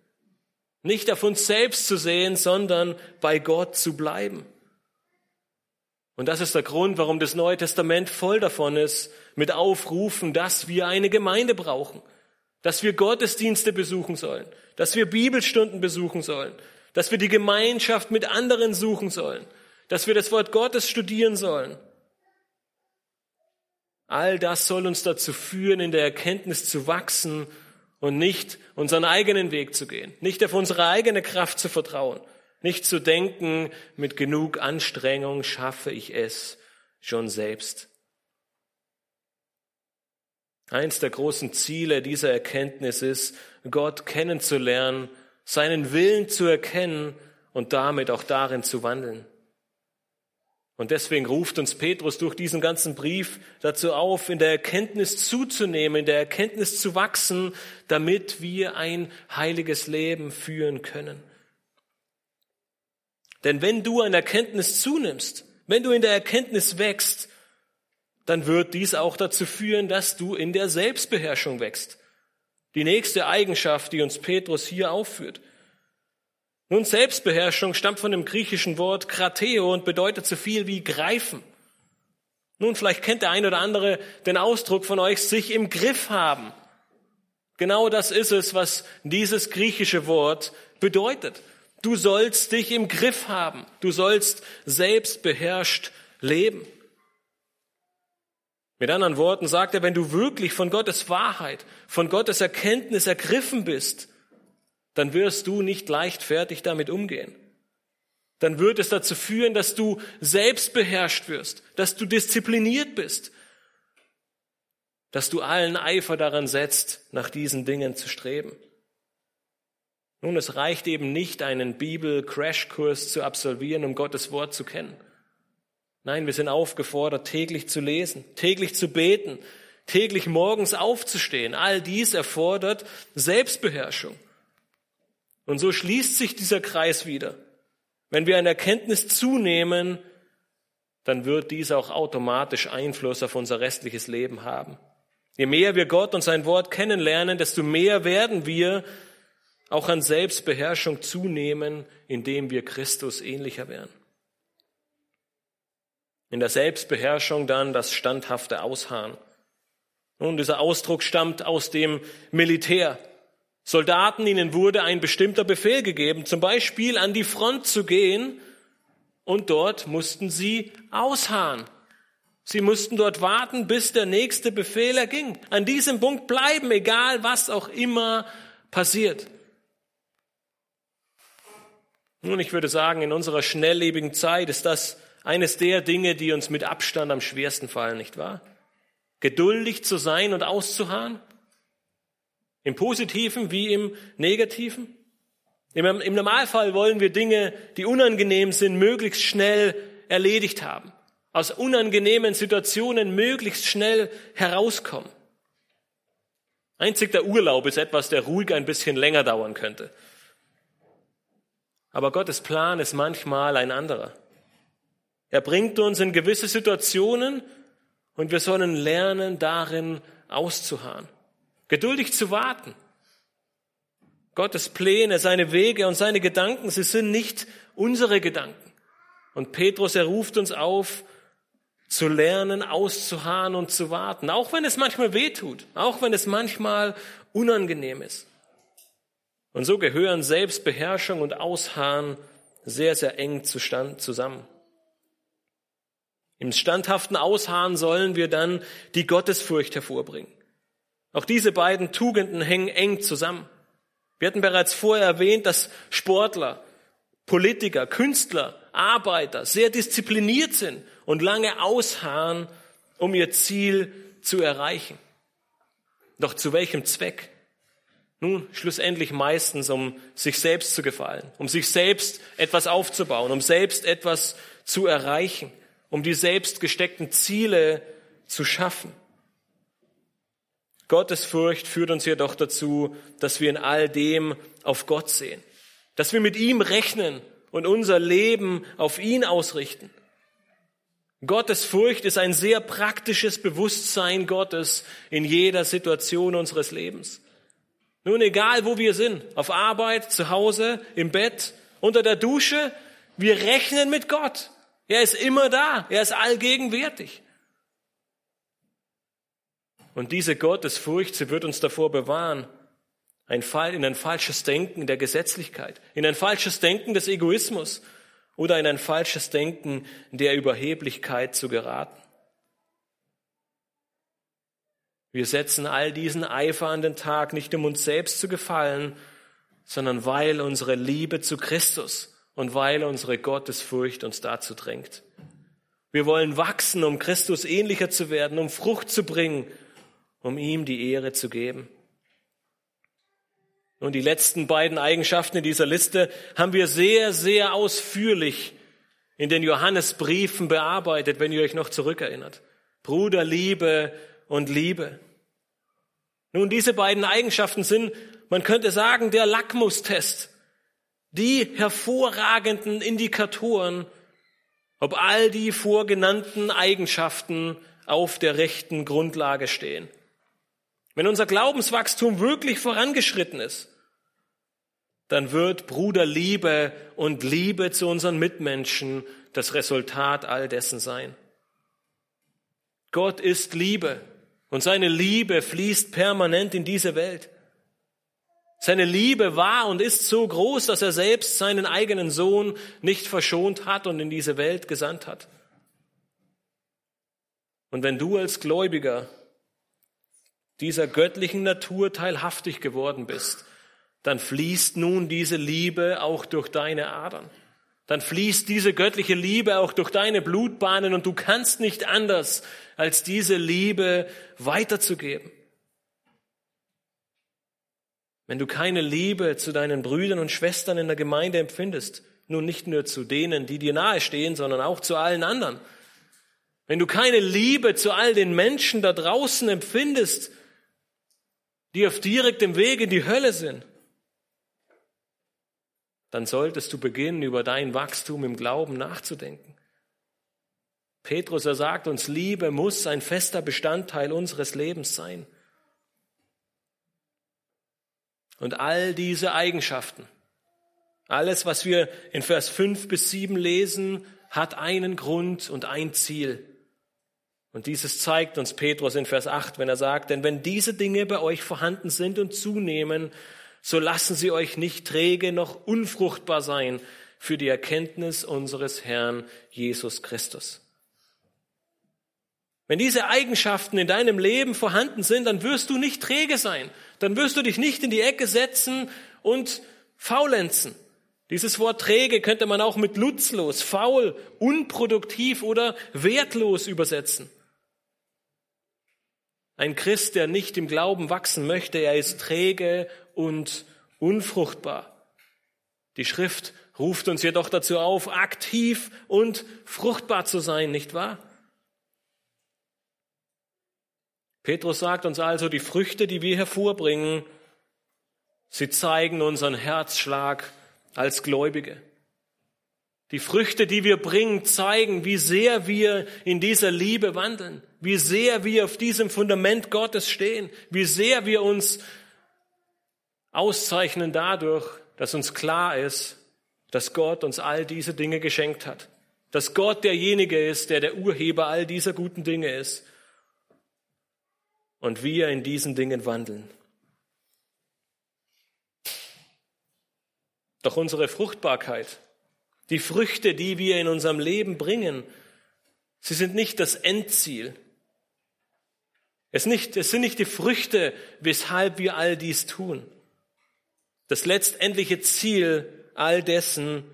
Nicht auf uns selbst zu sehen, sondern bei Gott zu bleiben. Und das ist der Grund, warum das Neue Testament voll davon ist, mit Aufrufen, dass wir eine Gemeinde brauchen, dass wir Gottesdienste besuchen sollen, dass wir Bibelstunden besuchen sollen, dass wir die Gemeinschaft mit anderen suchen sollen, dass wir das Wort Gottes studieren sollen. All das soll uns dazu führen, in der Erkenntnis zu wachsen und nicht unseren eigenen Weg zu gehen, nicht auf unsere eigene Kraft zu vertrauen, nicht zu denken, mit genug Anstrengung schaffe ich es schon selbst. Eins der großen Ziele dieser Erkenntnis ist, Gott kennenzulernen, seinen Willen zu erkennen und damit auch darin zu wandeln. Und deswegen ruft uns Petrus durch diesen ganzen Brief dazu auf, in der Erkenntnis zuzunehmen, in der Erkenntnis zu wachsen, damit wir ein heiliges Leben führen können. Denn wenn du an Erkenntnis zunimmst, wenn du in der Erkenntnis wächst, dann wird dies auch dazu führen, dass du in der Selbstbeherrschung wächst. Die nächste Eigenschaft, die uns Petrus hier aufführt. Nun, Selbstbeherrschung stammt von dem griechischen Wort krateo und bedeutet so viel wie greifen. Nun, vielleicht kennt der ein oder andere den Ausdruck von euch, sich im Griff haben. Genau das ist es, was dieses griechische Wort bedeutet. Du sollst dich im Griff haben. Du sollst selbstbeherrscht leben. Mit anderen Worten sagt er, wenn du wirklich von Gottes Wahrheit, von Gottes Erkenntnis ergriffen bist, dann wirst du nicht leichtfertig damit umgehen. Dann wird es dazu führen, dass du selbst beherrscht wirst, dass du diszipliniert bist, dass du allen Eifer daran setzt, nach diesen Dingen zu streben. Nun, es reicht eben nicht, einen Bibel-Crashkurs zu absolvieren, um Gottes Wort zu kennen. Nein, wir sind aufgefordert, täglich zu lesen, täglich zu beten, täglich morgens aufzustehen. All dies erfordert Selbstbeherrschung. Und so schließt sich dieser Kreis wieder. Wenn wir an Erkenntnis zunehmen, dann wird dies auch automatisch Einfluss auf unser restliches Leben haben. Je mehr wir Gott und sein Wort kennenlernen, desto mehr werden wir auch an Selbstbeherrschung zunehmen, indem wir Christus ähnlicher werden. In der Selbstbeherrschung dann das standhafte Ausharren. Nun, dieser Ausdruck stammt aus dem Militär. Soldaten, ihnen wurde ein bestimmter Befehl gegeben, zum Beispiel an die Front zu gehen, und dort mussten sie ausharren. Sie mussten dort warten, bis der nächste Befehl erging. An diesem Punkt bleiben, egal was auch immer passiert. Nun, ich würde sagen, in unserer schnelllebigen Zeit ist das eines der Dinge, die uns mit Abstand am schwersten fallen, nicht wahr? Geduldig zu sein und auszuharren? Im Positiven wie im Negativen? Im, Im, Normalfall wollen wir Dinge, die unangenehm sind, möglichst schnell erledigt haben. Aus unangenehmen Situationen möglichst schnell herauskommen. Einzig der Urlaub ist etwas, der ruhig ein bisschen länger dauern könnte. Aber Gottes Plan ist manchmal ein anderer. Er bringt uns in gewisse Situationen und wir sollen lernen, darin auszuharren geduldig zu warten. Gottes Pläne, seine Wege und seine Gedanken, sie sind nicht unsere Gedanken. Und Petrus, er ruft uns auf, zu lernen, auszuharren und zu warten, auch wenn es manchmal weh tut, auch wenn es manchmal unangenehm ist. Und so gehören Selbstbeherrschung und Ausharren sehr, sehr eng zusammen. Im standhaften Ausharren sollen wir dann die Gottesfurcht hervorbringen. Auch diese beiden Tugenden hängen eng zusammen. Wir hatten bereits vorher erwähnt, dass Sportler, Politiker, Künstler, Arbeiter sehr diszipliniert sind und lange ausharren, um ihr Ziel zu erreichen. Doch zu welchem Zweck? Nun, schlussendlich meistens, um sich selbst zu gefallen, um sich selbst etwas aufzubauen, um selbst etwas zu erreichen, um die selbst gesteckten Ziele zu schaffen. Gottesfurcht führt uns jedoch dazu, dass wir in all dem auf Gott sehen, dass wir mit ihm rechnen und unser Leben auf ihn ausrichten. Gottesfurcht ist ein sehr praktisches Bewusstsein Gottes in jeder Situation unseres Lebens. Nun, egal wo wir sind, auf Arbeit, zu Hause, im Bett, unter der Dusche, wir rechnen mit Gott. Er ist immer da. Er ist allgegenwärtig. Und diese Gottesfurcht, sie wird uns davor bewahren, ein Fall, in ein falsches Denken der Gesetzlichkeit, in ein falsches Denken des Egoismus oder in ein falsches Denken der Überheblichkeit zu geraten. Wir setzen all diesen Eifer an den Tag, nicht um uns selbst zu gefallen, sondern weil unsere Liebe zu Christus und weil unsere Gottesfurcht uns dazu drängt. Wir wollen wachsen, um Christus ähnlicher zu werden, um Frucht zu bringen, um ihm die Ehre zu geben. Und die letzten beiden Eigenschaften in dieser Liste haben wir sehr, sehr ausführlich in den Johannesbriefen bearbeitet, wenn ihr euch noch zurückerinnert. Bruderliebe und Liebe. Nun, diese beiden Eigenschaften sind, man könnte sagen, der Lackmustest, die hervorragenden Indikatoren, ob all die vorgenannten Eigenschaften auf der rechten Grundlage stehen. Wenn unser Glaubenswachstum wirklich vorangeschritten ist, dann wird Bruderliebe und Liebe zu unseren Mitmenschen das Resultat all dessen sein. Gott ist Liebe. Und seine Liebe fließt permanent in diese Welt. Seine Liebe war und ist so groß, dass er selbst seinen eigenen Sohn nicht verschont hat und in diese Welt gesandt hat. Und wenn du als Gläubiger dieser göttlichen Natur teilhaftig geworden bist, dann fließt nun diese Liebe auch durch deine Adern. Dann fließt diese göttliche Liebe auch durch deine Blutbahnen und du kannst nicht anders, als diese Liebe weiterzugeben. Wenn du keine Liebe zu deinen Brüdern und Schwestern in der Gemeinde empfindest, nun nicht nur zu denen, die dir nahestehen, sondern auch zu allen anderen, wenn du keine Liebe zu all den Menschen da draußen empfindest, die auf direktem Weg in die Hölle sind, dann solltest du beginnen, über dein Wachstum im Glauben nachzudenken. Petrus, er sagt uns, Liebe muss ein fester Bestandteil unseres Lebens sein. Und all diese Eigenschaften, alles, was wir in Vers 5 bis 7 lesen, hat einen Grund und ein Ziel. Und dieses zeigt uns Petrus in Vers 8, wenn er sagt, denn wenn diese Dinge bei euch vorhanden sind und zunehmen, so lassen sie euch nicht träge noch unfruchtbar sein für die Erkenntnis unseres Herrn Jesus Christus. Wenn diese Eigenschaften in deinem Leben vorhanden sind, dann wirst du nicht träge sein. Dann wirst du dich nicht in die Ecke setzen und faulenzen. Dieses Wort träge könnte man auch mit nutzlos, faul, unproduktiv oder wertlos übersetzen. Ein Christ, der nicht im Glauben wachsen möchte, er ist träge und unfruchtbar. Die Schrift ruft uns jedoch dazu auf, aktiv und fruchtbar zu sein, nicht wahr? Petrus sagt uns also, die Früchte, die wir hervorbringen, sie zeigen unseren Herzschlag als Gläubige. Die Früchte, die wir bringen, zeigen, wie sehr wir in dieser Liebe wandeln, wie sehr wir auf diesem Fundament Gottes stehen, wie sehr wir uns auszeichnen dadurch, dass uns klar ist, dass Gott uns all diese Dinge geschenkt hat. Dass Gott derjenige ist, der der Urheber all dieser guten Dinge ist. Und wir in diesen Dingen wandeln. Doch unsere Fruchtbarkeit, die Früchte, die wir in unserem Leben bringen, sie sind nicht das Endziel. Es, nicht, es sind nicht die Früchte, weshalb wir all dies tun. Das letztendliche Ziel all dessen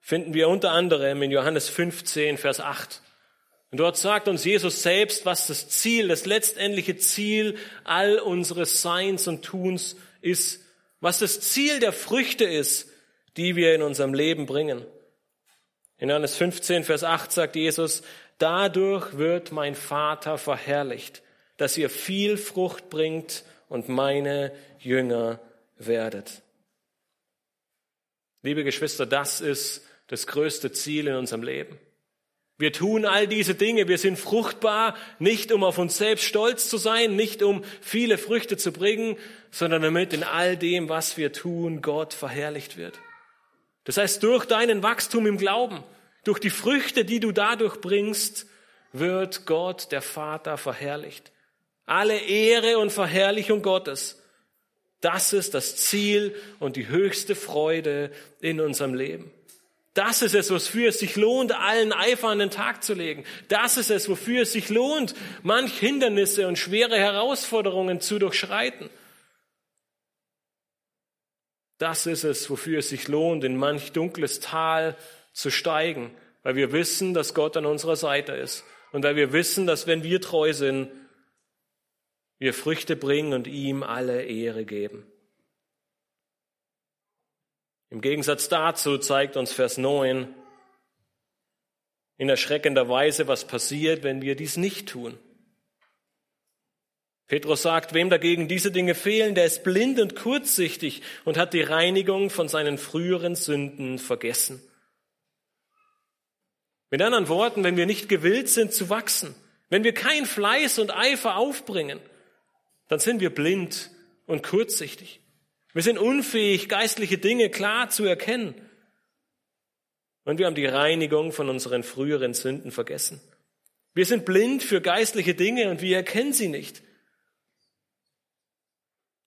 finden wir unter anderem in Johannes 15, Vers 8. Und dort sagt uns Jesus selbst, was das Ziel, das letztendliche Ziel all unseres Seins und Tuns ist, was das Ziel der Früchte ist, die wir in unserem Leben bringen. In Johannes 15, Vers 8 sagt Jesus, dadurch wird mein Vater verherrlicht, dass ihr viel Frucht bringt und meine Jünger werdet. Liebe Geschwister, das ist das größte Ziel in unserem Leben. Wir tun all diese Dinge, wir sind fruchtbar, nicht um auf uns selbst stolz zu sein, nicht um viele Früchte zu bringen, sondern damit in all dem, was wir tun, Gott verherrlicht wird. Das heißt, durch deinen Wachstum im Glauben, durch die Früchte, die du dadurch bringst, wird Gott, der Vater, verherrlicht. Alle Ehre und Verherrlichung Gottes das ist das Ziel und die höchste Freude in unserem Leben. Das ist es, wofür es sich lohnt, allen Eifer an den Tag zu legen. Das ist es, wofür es sich lohnt, manch Hindernisse und schwere Herausforderungen zu durchschreiten. Das ist es, wofür es sich lohnt, in manch dunkles Tal zu steigen, weil wir wissen, dass Gott an unserer Seite ist und weil wir wissen, dass wenn wir treu sind, wir Früchte bringen und ihm alle Ehre geben. Im Gegensatz dazu zeigt uns Vers 9 in erschreckender Weise, was passiert, wenn wir dies nicht tun. Petrus sagt, wem dagegen diese Dinge fehlen, der ist blind und kurzsichtig und hat die Reinigung von seinen früheren Sünden vergessen. Mit anderen Worten, wenn wir nicht gewillt sind zu wachsen, wenn wir kein Fleiß und Eifer aufbringen, dann sind wir blind und kurzsichtig. Wir sind unfähig, geistliche Dinge klar zu erkennen. Und wir haben die Reinigung von unseren früheren Sünden vergessen. Wir sind blind für geistliche Dinge und wir erkennen sie nicht.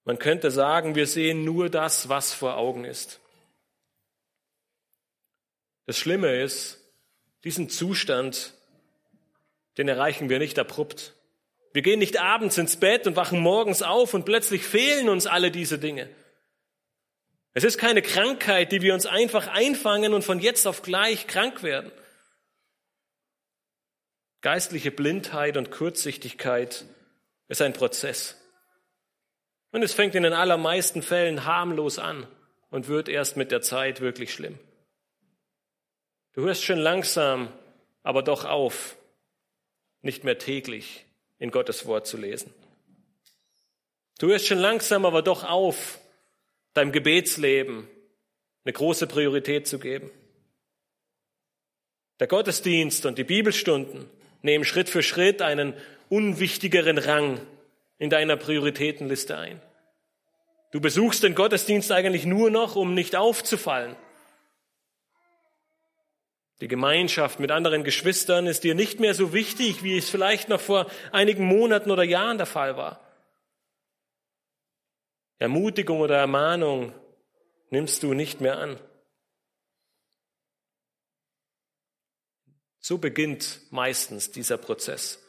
Man könnte sagen, wir sehen nur das, was vor Augen ist. Das Schlimme ist, diesen Zustand, den erreichen wir nicht abrupt. Wir gehen nicht abends ins Bett und wachen morgens auf und plötzlich fehlen uns alle diese Dinge. Es ist keine Krankheit, die wir uns einfach einfangen und von jetzt auf gleich krank werden. Geistliche Blindheit und Kurzsichtigkeit ist ein Prozess. Und es fängt in den allermeisten Fällen harmlos an und wird erst mit der Zeit wirklich schlimm. Du hörst schon langsam, aber doch auf, nicht mehr täglich in Gottes Wort zu lesen. Du hörst schon langsam aber doch auf, deinem Gebetsleben eine große Priorität zu geben. Der Gottesdienst und die Bibelstunden nehmen Schritt für Schritt einen unwichtigeren Rang in deiner Prioritätenliste ein. Du besuchst den Gottesdienst eigentlich nur noch, um nicht aufzufallen, die Gemeinschaft mit anderen Geschwistern ist dir nicht mehr so wichtig, wie es vielleicht noch vor einigen Monaten oder Jahren der Fall war. Ermutigung oder Ermahnung nimmst du nicht mehr an. So beginnt meistens dieser Prozess.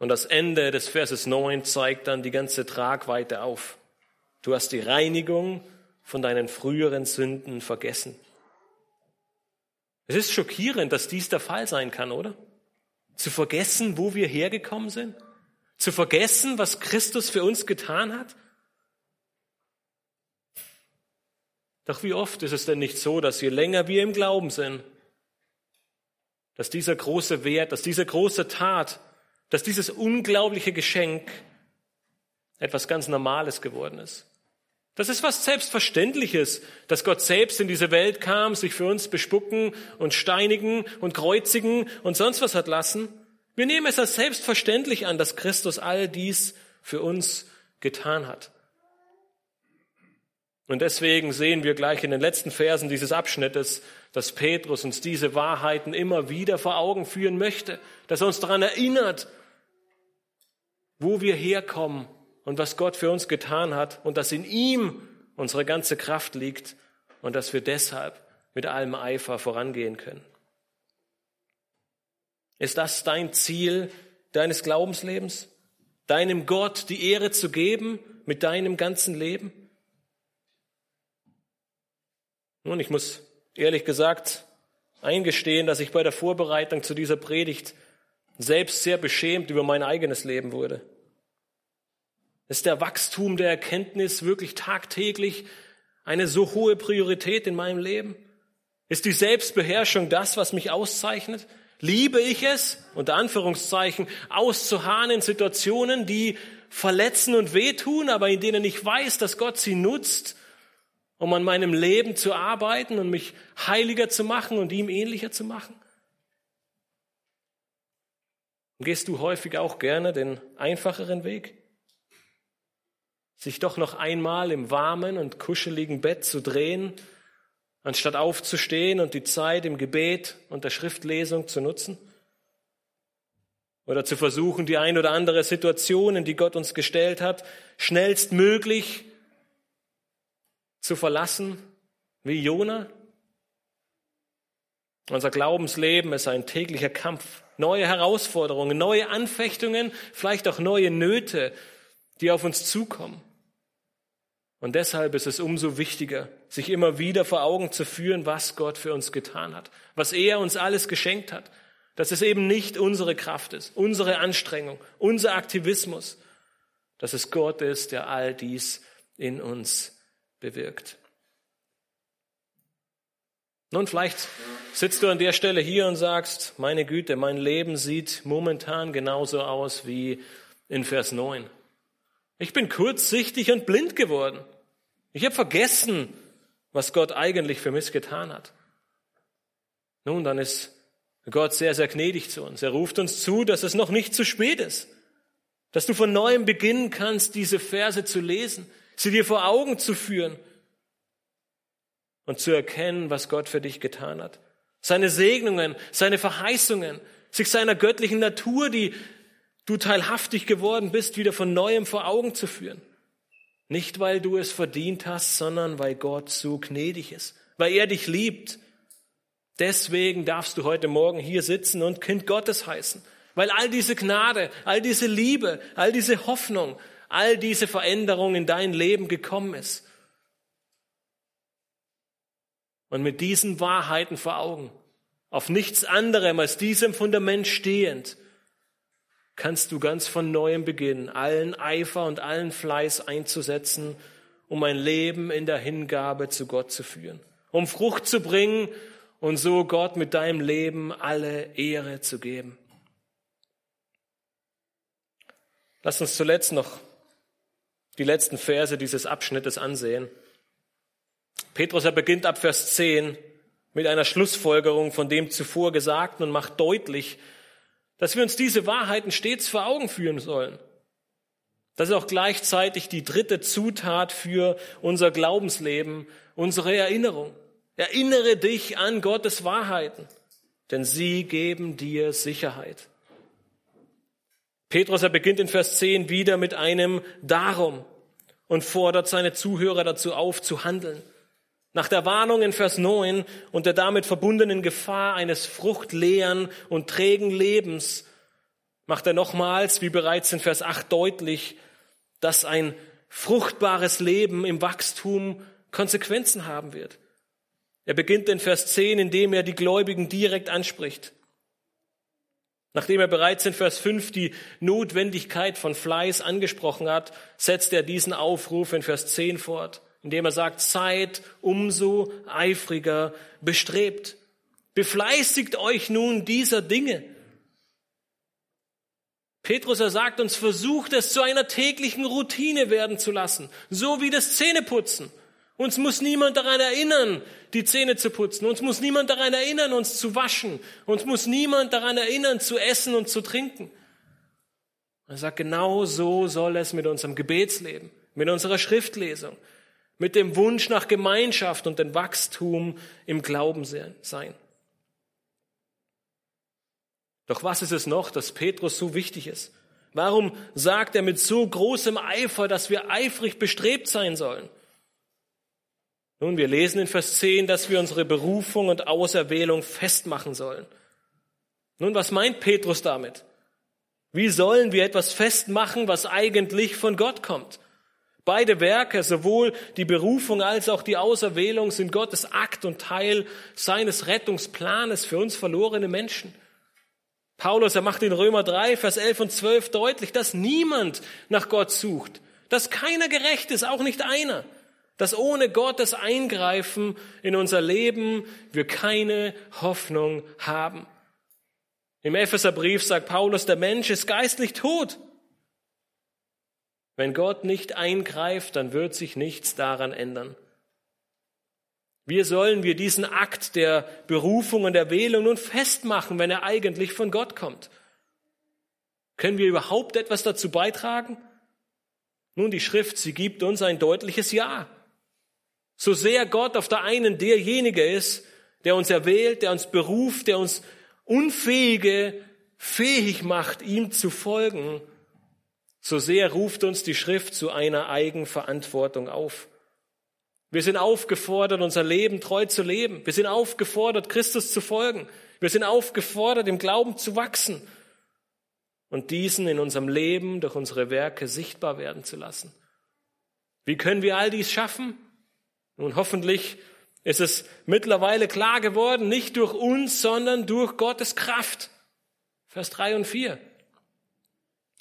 Und das Ende des Verses 9 zeigt dann die ganze Tragweite auf. Du hast die Reinigung von deinen früheren Sünden vergessen. Es ist schockierend, dass dies der Fall sein kann, oder? Zu vergessen, wo wir hergekommen sind? Zu vergessen, was Christus für uns getan hat? Doch wie oft ist es denn nicht so, dass je länger wir im Glauben sind, dass dieser große Wert, dass diese große Tat, dass dieses unglaubliche Geschenk etwas ganz Normales geworden ist. Das ist was Selbstverständliches, dass Gott selbst in diese Welt kam, sich für uns bespucken und steinigen und kreuzigen und sonst was hat lassen. Wir nehmen es als selbstverständlich an, dass Christus all dies für uns getan hat. Und deswegen sehen wir gleich in den letzten Versen dieses Abschnittes, dass Petrus uns diese Wahrheiten immer wieder vor Augen führen möchte, dass er uns daran erinnert, wo wir herkommen und was Gott für uns getan hat und dass in ihm unsere ganze Kraft liegt und dass wir deshalb mit allem Eifer vorangehen können. Ist das dein Ziel deines Glaubenslebens? Deinem Gott die Ehre zu geben mit deinem ganzen Leben? Nun, ich muss ehrlich gesagt eingestehen, dass ich bei der Vorbereitung zu dieser Predigt selbst sehr beschämt über mein eigenes Leben wurde. Ist der Wachstum der Erkenntnis wirklich tagtäglich eine so hohe Priorität in meinem Leben? Ist die Selbstbeherrschung das, was mich auszeichnet? Liebe ich es, unter Anführungszeichen, auszuharren in Situationen, die verletzen und wehtun, aber in denen ich weiß, dass Gott sie nutzt, um an meinem Leben zu arbeiten und mich heiliger zu machen und ihm ähnlicher zu machen? gehst du häufig auch gerne den einfacheren Weg? Sich doch noch einmal im warmen und kuscheligen Bett zu drehen, anstatt aufzustehen und die Zeit im Gebet und der Schriftlesung zu nutzen? Oder zu versuchen, die ein oder andere Situation, in die Gott uns gestellt hat, schnellstmöglich zu verlassen, wie Jona? Unser Glaubensleben ist ein täglicher Kampf, neue Herausforderungen, neue Anfechtungen, vielleicht auch neue Nöte, die auf uns zukommen. Und deshalb ist es umso wichtiger, sich immer wieder vor Augen zu führen, was Gott für uns getan hat, was er uns alles geschenkt hat, dass es eben nicht unsere Kraft ist, unsere Anstrengung, unser Aktivismus, dass es Gott ist, der all dies in uns bewirkt. Nun, vielleicht sitzt du an der Stelle hier und sagst, meine Güte, mein Leben sieht momentan genauso aus wie in Vers 9. Ich bin kurzsichtig und blind geworden. Ich habe vergessen, was Gott eigentlich für mich getan hat. Nun, dann ist Gott sehr, sehr gnädig zu uns. Er ruft uns zu, dass es noch nicht zu spät ist. Dass du von neuem beginnen kannst, diese Verse zu lesen, sie dir vor Augen zu führen und zu erkennen, was Gott für dich getan hat. Seine Segnungen, seine Verheißungen, sich seiner göttlichen Natur, die du teilhaftig geworden bist, wieder von neuem vor Augen zu führen. Nicht, weil du es verdient hast, sondern weil Gott so gnädig ist, weil er dich liebt. Deswegen darfst du heute Morgen hier sitzen und Kind Gottes heißen, weil all diese Gnade, all diese Liebe, all diese Hoffnung, all diese Veränderung in dein Leben gekommen ist. Und mit diesen Wahrheiten vor Augen, auf nichts anderem als diesem Fundament stehend, kannst du ganz von neuem beginnen, allen Eifer und allen Fleiß einzusetzen, um ein Leben in der Hingabe zu Gott zu führen, um Frucht zu bringen und so Gott mit deinem Leben alle Ehre zu geben. Lass uns zuletzt noch die letzten Verse dieses Abschnittes ansehen. Petrus, er beginnt ab Vers 10 mit einer Schlussfolgerung von dem zuvor Gesagten und macht deutlich, dass wir uns diese Wahrheiten stets vor Augen führen sollen. Das ist auch gleichzeitig die dritte Zutat für unser Glaubensleben, unsere Erinnerung. Erinnere dich an Gottes Wahrheiten, denn sie geben dir Sicherheit. Petrus, er beginnt in Vers 10 wieder mit einem Darum und fordert seine Zuhörer dazu auf, zu handeln. Nach der Warnung in Vers 9 und der damit verbundenen Gefahr eines fruchtleeren und trägen Lebens macht er nochmals, wie bereits in Vers 8 deutlich, dass ein fruchtbares Leben im Wachstum Konsequenzen haben wird. Er beginnt in Vers 10, indem er die Gläubigen direkt anspricht. Nachdem er bereits in Vers 5 die Notwendigkeit von Fleiß angesprochen hat, setzt er diesen Aufruf in Vers 10 fort indem er sagt, seid umso eifriger bestrebt. Befleißigt euch nun dieser Dinge. Petrus, er sagt uns, versucht es zu einer täglichen Routine werden zu lassen, so wie das Zähneputzen. Uns muss niemand daran erinnern, die Zähne zu putzen. Uns muss niemand daran erinnern, uns zu waschen. Uns muss niemand daran erinnern, zu essen und zu trinken. Er sagt, genau so soll es mit unserem Gebetsleben, mit unserer Schriftlesung, mit dem Wunsch nach Gemeinschaft und dem Wachstum im Glauben sein. Doch was ist es noch, dass Petrus so wichtig ist? Warum sagt er mit so großem Eifer, dass wir eifrig bestrebt sein sollen? Nun, wir lesen in Vers 10, dass wir unsere Berufung und Auserwählung festmachen sollen. Nun, was meint Petrus damit? Wie sollen wir etwas festmachen, was eigentlich von Gott kommt? Beide Werke, sowohl die Berufung als auch die Auserwählung, sind Gottes Akt und Teil seines Rettungsplanes für uns verlorene Menschen. Paulus, er macht in Römer 3, Vers 11 und 12 deutlich, dass niemand nach Gott sucht, dass keiner gerecht ist, auch nicht einer, dass ohne Gottes Eingreifen in unser Leben wir keine Hoffnung haben. Im Epheserbrief sagt Paulus, der Mensch ist geistlich tot. Wenn Gott nicht eingreift, dann wird sich nichts daran ändern. Wie sollen wir diesen Akt der Berufung und der Wählung nun festmachen, wenn er eigentlich von Gott kommt? Können wir überhaupt etwas dazu beitragen? Nun, die Schrift, sie gibt uns ein deutliches Ja. So sehr Gott auf der einen derjenige ist, der uns erwählt, der uns beruft, der uns Unfähige fähig macht, ihm zu folgen, so sehr ruft uns die Schrift zu einer Eigenverantwortung auf. Wir sind aufgefordert, unser Leben treu zu leben. Wir sind aufgefordert, Christus zu folgen. Wir sind aufgefordert, im Glauben zu wachsen und diesen in unserem Leben durch unsere Werke sichtbar werden zu lassen. Wie können wir all dies schaffen? Nun, hoffentlich ist es mittlerweile klar geworden, nicht durch uns, sondern durch Gottes Kraft. Vers drei und vier.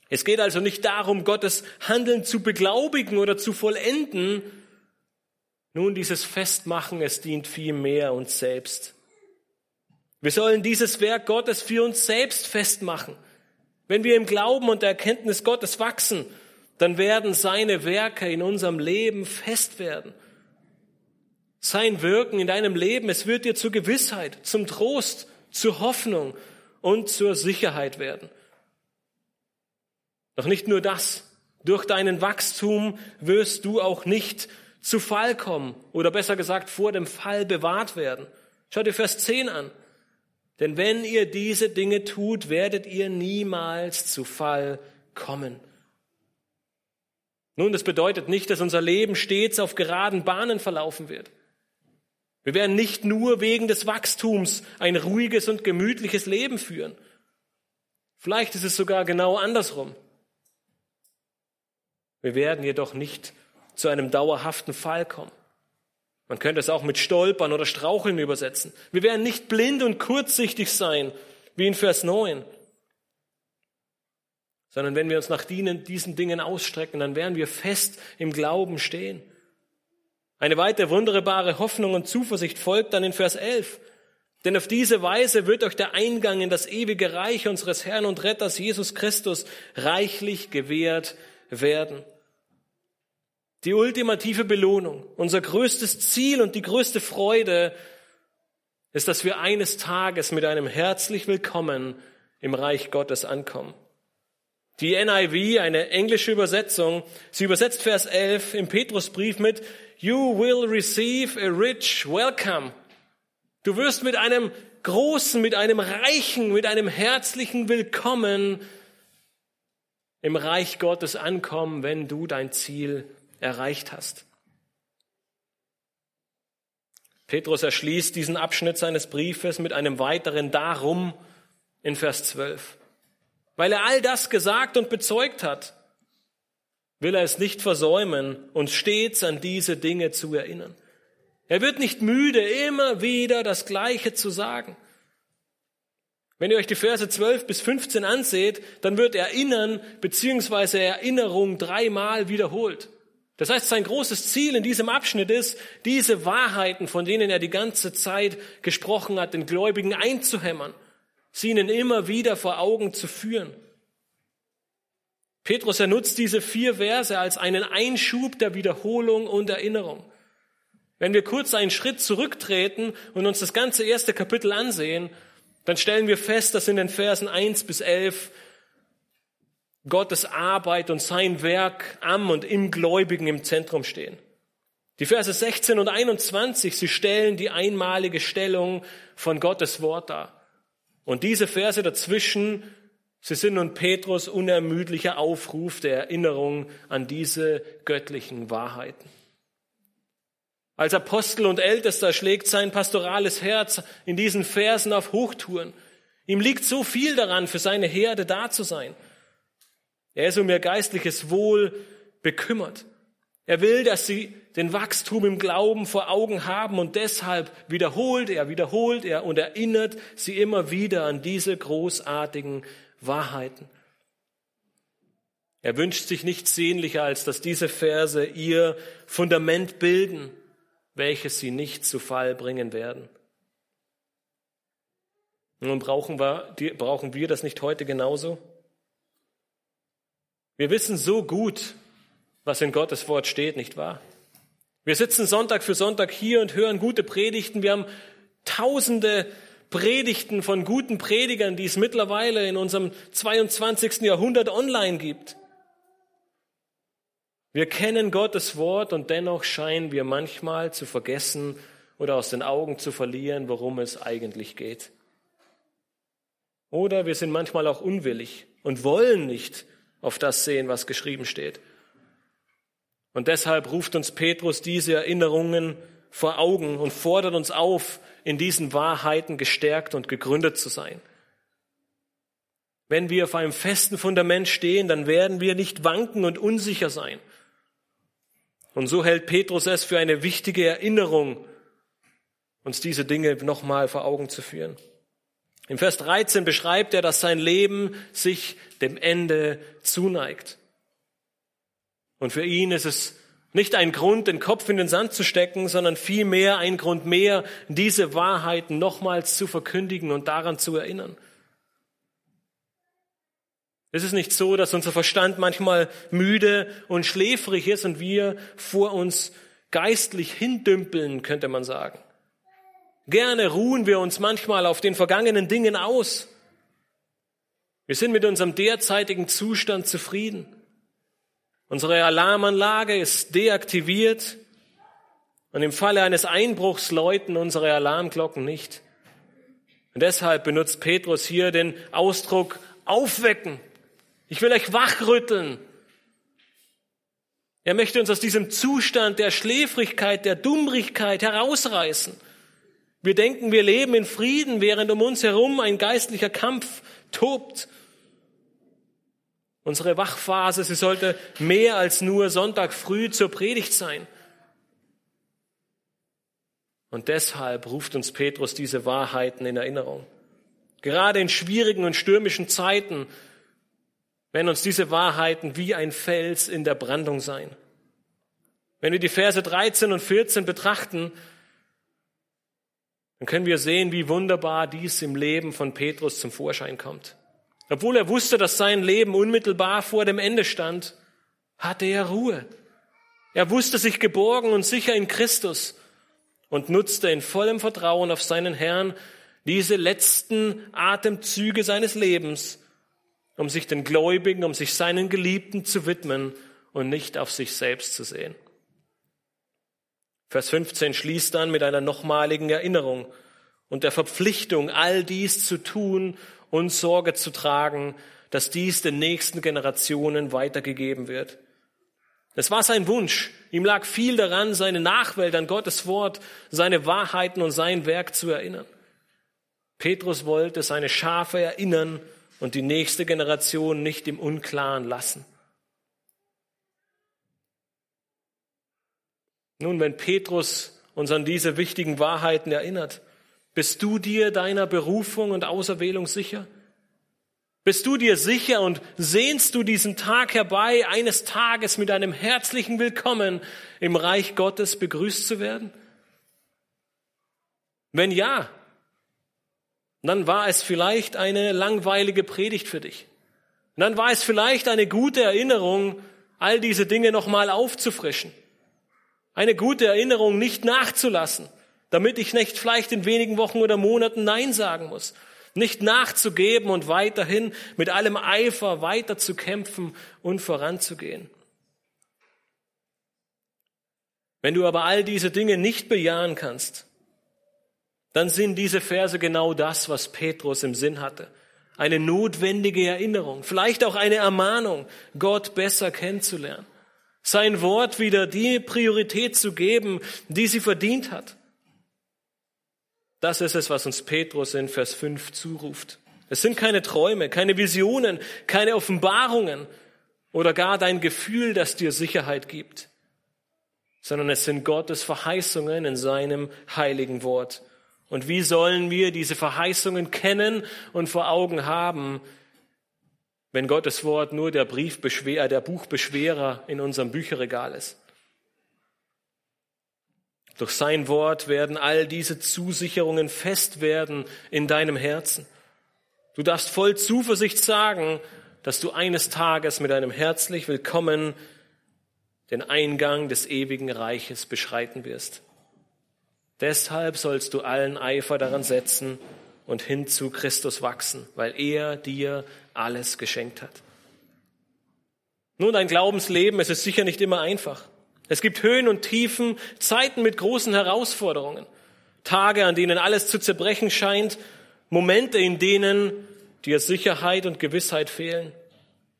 Es geht also nicht darum, Gottes Handeln zu beglaubigen oder zu vollenden, nun, dieses Festmachen, es dient vielmehr uns selbst. Wir sollen dieses Werk Gottes für uns selbst festmachen. Wenn wir im Glauben und der Erkenntnis Gottes wachsen, dann werden seine Werke in unserem Leben fest werden. Sein Wirken in deinem Leben, es wird dir zur Gewissheit, zum Trost, zur Hoffnung und zur Sicherheit werden. Doch nicht nur das. Durch deinen Wachstum wirst du auch nicht zu Fall kommen oder besser gesagt vor dem Fall bewahrt werden. Schaut dir Vers 10 an. Denn wenn ihr diese Dinge tut, werdet ihr niemals zu Fall kommen. Nun, das bedeutet nicht, dass unser Leben stets auf geraden Bahnen verlaufen wird. Wir werden nicht nur wegen des Wachstums ein ruhiges und gemütliches Leben führen. Vielleicht ist es sogar genau andersrum. Wir werden jedoch nicht zu einem dauerhaften Fall kommen. Man könnte es auch mit Stolpern oder Straucheln übersetzen. Wir werden nicht blind und kurzsichtig sein, wie in Vers 9, sondern wenn wir uns nach diesen Dingen ausstrecken, dann werden wir fest im Glauben stehen. Eine weitere wunderbare Hoffnung und Zuversicht folgt dann in Vers 11. Denn auf diese Weise wird euch der Eingang in das ewige Reich unseres Herrn und Retters Jesus Christus reichlich gewährt werden. Die ultimative Belohnung, unser größtes Ziel und die größte Freude ist, dass wir eines Tages mit einem herzlich Willkommen im Reich Gottes ankommen. Die NIV, eine englische Übersetzung, sie übersetzt Vers 11 im Petrusbrief mit You will receive a rich welcome. Du wirst mit einem großen, mit einem reichen, mit einem herzlichen Willkommen im Reich Gottes ankommen, wenn du dein Ziel erreicht hast. Petrus erschließt diesen Abschnitt seines Briefes mit einem weiteren Darum in Vers 12. Weil er all das gesagt und bezeugt hat, will er es nicht versäumen, uns stets an diese Dinge zu erinnern. Er wird nicht müde, immer wieder das Gleiche zu sagen. Wenn ihr euch die Verse 12 bis 15 anseht, dann wird Erinnern bzw. Erinnerung dreimal wiederholt. Das heißt, sein großes Ziel in diesem Abschnitt ist, diese Wahrheiten, von denen er die ganze Zeit gesprochen hat, den Gläubigen einzuhämmern, sie ihnen immer wieder vor Augen zu führen. Petrus, er nutzt diese vier Verse als einen Einschub der Wiederholung und Erinnerung. Wenn wir kurz einen Schritt zurücktreten und uns das ganze erste Kapitel ansehen, dann stellen wir fest, dass in den Versen 1 bis 11 Gottes Arbeit und sein Werk am und im Gläubigen im Zentrum stehen. Die Verse 16 und 21, sie stellen die einmalige Stellung von Gottes Wort dar. Und diese Verse dazwischen, sie sind nun Petrus unermüdlicher Aufruf der Erinnerung an diese göttlichen Wahrheiten. Als Apostel und Ältester schlägt sein pastorales Herz in diesen Versen auf Hochtouren. Ihm liegt so viel daran, für seine Herde da zu sein. Er ist um ihr geistliches Wohl bekümmert. Er will, dass sie den Wachstum im Glauben vor Augen haben und deshalb wiederholt er, wiederholt er und erinnert sie immer wieder an diese großartigen Wahrheiten. Er wünscht sich nichts sehnlicher, als dass diese Verse ihr Fundament bilden, welches sie nicht zu Fall bringen werden. Nun brauchen wir, brauchen wir das nicht heute genauso? Wir wissen so gut, was in Gottes Wort steht, nicht wahr? Wir sitzen Sonntag für Sonntag hier und hören gute Predigten. Wir haben tausende Predigten von guten Predigern, die es mittlerweile in unserem 22. Jahrhundert online gibt. Wir kennen Gottes Wort und dennoch scheinen wir manchmal zu vergessen oder aus den Augen zu verlieren, worum es eigentlich geht. Oder wir sind manchmal auch unwillig und wollen nicht auf das sehen, was geschrieben steht. Und deshalb ruft uns Petrus diese Erinnerungen vor Augen und fordert uns auf, in diesen Wahrheiten gestärkt und gegründet zu sein. Wenn wir auf einem festen Fundament stehen, dann werden wir nicht wanken und unsicher sein. Und so hält Petrus es für eine wichtige Erinnerung, uns diese Dinge nochmal vor Augen zu führen. Im Vers 13 beschreibt er, dass sein Leben sich dem Ende zuneigt. Und für ihn ist es nicht ein Grund, den Kopf in den Sand zu stecken, sondern vielmehr ein Grund mehr, diese Wahrheiten nochmals zu verkündigen und daran zu erinnern. Es ist nicht so, dass unser Verstand manchmal müde und schläfrig ist und wir vor uns geistlich hindümpeln, könnte man sagen. Gerne ruhen wir uns manchmal auf den vergangenen Dingen aus. Wir sind mit unserem derzeitigen Zustand zufrieden. Unsere Alarmanlage ist deaktiviert und im Falle eines Einbruchs läuten unsere Alarmglocken nicht. Und deshalb benutzt Petrus hier den Ausdruck aufwecken. Ich will euch wachrütteln. Er möchte uns aus diesem Zustand der Schläfrigkeit, der Dummrigkeit herausreißen. Wir denken, wir leben in Frieden, während um uns herum ein geistlicher Kampf tobt. Unsere Wachphase, sie sollte mehr als nur Sonntag früh zur Predigt sein. Und deshalb ruft uns Petrus diese Wahrheiten in Erinnerung. Gerade in schwierigen und stürmischen Zeiten werden uns diese Wahrheiten wie ein Fels in der Brandung sein. Wenn wir die Verse 13 und 14 betrachten, dann können wir sehen, wie wunderbar dies im Leben von Petrus zum Vorschein kommt. Obwohl er wusste, dass sein Leben unmittelbar vor dem Ende stand, hatte er Ruhe. Er wusste sich geborgen und sicher in Christus und nutzte in vollem Vertrauen auf seinen Herrn diese letzten Atemzüge seines Lebens, um sich den Gläubigen, um sich seinen Geliebten zu widmen und nicht auf sich selbst zu sehen. Vers 15 schließt dann mit einer nochmaligen Erinnerung und der Verpflichtung, all dies zu tun und Sorge zu tragen, dass dies den nächsten Generationen weitergegeben wird. Es war sein Wunsch. Ihm lag viel daran, seine Nachwelt an Gottes Wort, seine Wahrheiten und sein Werk zu erinnern. Petrus wollte seine Schafe erinnern und die nächste Generation nicht im Unklaren lassen. Nun, wenn Petrus uns an diese wichtigen Wahrheiten erinnert, bist du dir deiner Berufung und Auserwählung sicher? Bist du dir sicher und sehnst du diesen Tag herbei, eines Tages mit einem herzlichen Willkommen im Reich Gottes begrüßt zu werden? Wenn ja, dann war es vielleicht eine langweilige Predigt für dich. dann war es vielleicht eine gute Erinnerung, all diese Dinge nochmal aufzufrischen. Eine gute Erinnerung, nicht nachzulassen damit ich nicht vielleicht in wenigen Wochen oder Monaten Nein sagen muss. Nicht nachzugeben und weiterhin mit allem Eifer weiter zu kämpfen und voranzugehen. Wenn du aber all diese Dinge nicht bejahen kannst, dann sind diese Verse genau das, was Petrus im Sinn hatte. Eine notwendige Erinnerung, vielleicht auch eine Ermahnung, Gott besser kennenzulernen. Sein Wort wieder die Priorität zu geben, die sie verdient hat. Das ist es, was uns Petrus in Vers 5 zuruft. Es sind keine Träume, keine Visionen, keine Offenbarungen oder gar dein Gefühl, das dir Sicherheit gibt, sondern es sind Gottes Verheißungen in seinem heiligen Wort. Und wie sollen wir diese Verheißungen kennen und vor Augen haben, wenn Gottes Wort nur der Briefbeschwer, der Buchbeschwerer in unserem Bücherregal ist? Durch sein Wort werden all diese Zusicherungen fest werden in deinem Herzen. Du darfst voll Zuversicht sagen, dass du eines Tages mit einem herzlich willkommen den Eingang des ewigen Reiches beschreiten wirst. Deshalb sollst du allen Eifer daran setzen und hin zu Christus wachsen, weil er dir alles geschenkt hat. Nun, dein Glaubensleben, es ist sicher nicht immer einfach. Es gibt Höhen und Tiefen, Zeiten mit großen Herausforderungen, Tage, an denen alles zu zerbrechen scheint, Momente, in denen dir Sicherheit und Gewissheit fehlen.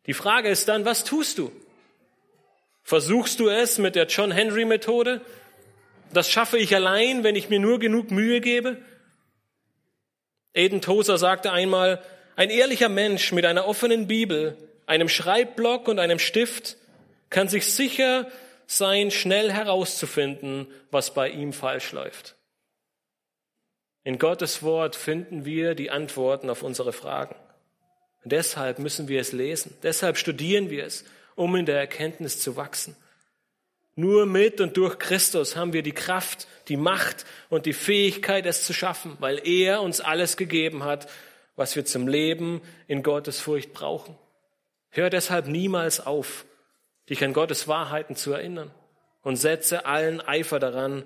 Die Frage ist dann, was tust du? Versuchst du es mit der John Henry Methode? Das schaffe ich allein, wenn ich mir nur genug Mühe gebe? Eden Tozer sagte einmal, ein ehrlicher Mensch mit einer offenen Bibel, einem Schreibblock und einem Stift kann sich sicher sein, schnell herauszufinden, was bei ihm falsch läuft. In Gottes Wort finden wir die Antworten auf unsere Fragen. Und deshalb müssen wir es lesen. Deshalb studieren wir es, um in der Erkenntnis zu wachsen. Nur mit und durch Christus haben wir die Kraft, die Macht und die Fähigkeit, es zu schaffen, weil er uns alles gegeben hat, was wir zum Leben in Gottes Furcht brauchen. Hör deshalb niemals auf, dich an Gottes Wahrheiten zu erinnern und setze allen Eifer daran,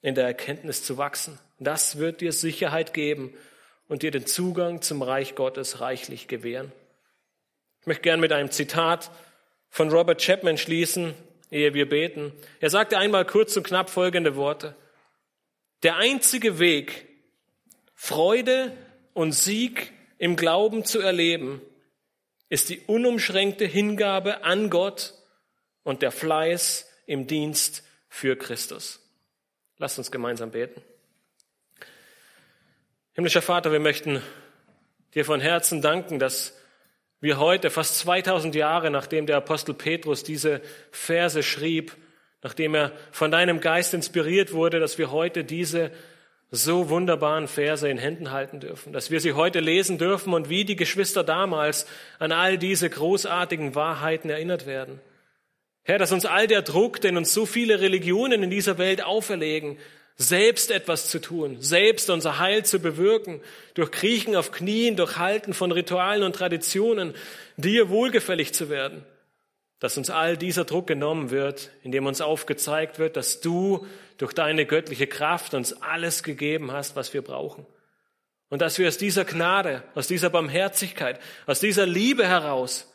in der Erkenntnis zu wachsen. Das wird dir Sicherheit geben und dir den Zugang zum Reich Gottes reichlich gewähren. Ich möchte gern mit einem Zitat von Robert Chapman schließen, ehe wir beten. Er sagte einmal kurz und knapp folgende Worte. Der einzige Weg, Freude und Sieg im Glauben zu erleben, ist die unumschränkte Hingabe an Gott und der Fleiß im Dienst für Christus. Lasst uns gemeinsam beten. Himmlischer Vater, wir möchten dir von Herzen danken, dass wir heute, fast 2000 Jahre nachdem der Apostel Petrus diese Verse schrieb, nachdem er von deinem Geist inspiriert wurde, dass wir heute diese so wunderbaren Verse in Händen halten dürfen, dass wir sie heute lesen dürfen und wie die Geschwister damals an all diese großartigen Wahrheiten erinnert werden. Herr, dass uns all der Druck, den uns so viele Religionen in dieser Welt auferlegen, selbst etwas zu tun, selbst unser Heil zu bewirken, durch Kriechen auf Knien, durch Halten von Ritualen und Traditionen, dir wohlgefällig zu werden, dass uns all dieser Druck genommen wird, indem uns aufgezeigt wird, dass du durch deine göttliche Kraft uns alles gegeben hast, was wir brauchen. Und dass wir aus dieser Gnade, aus dieser Barmherzigkeit, aus dieser Liebe heraus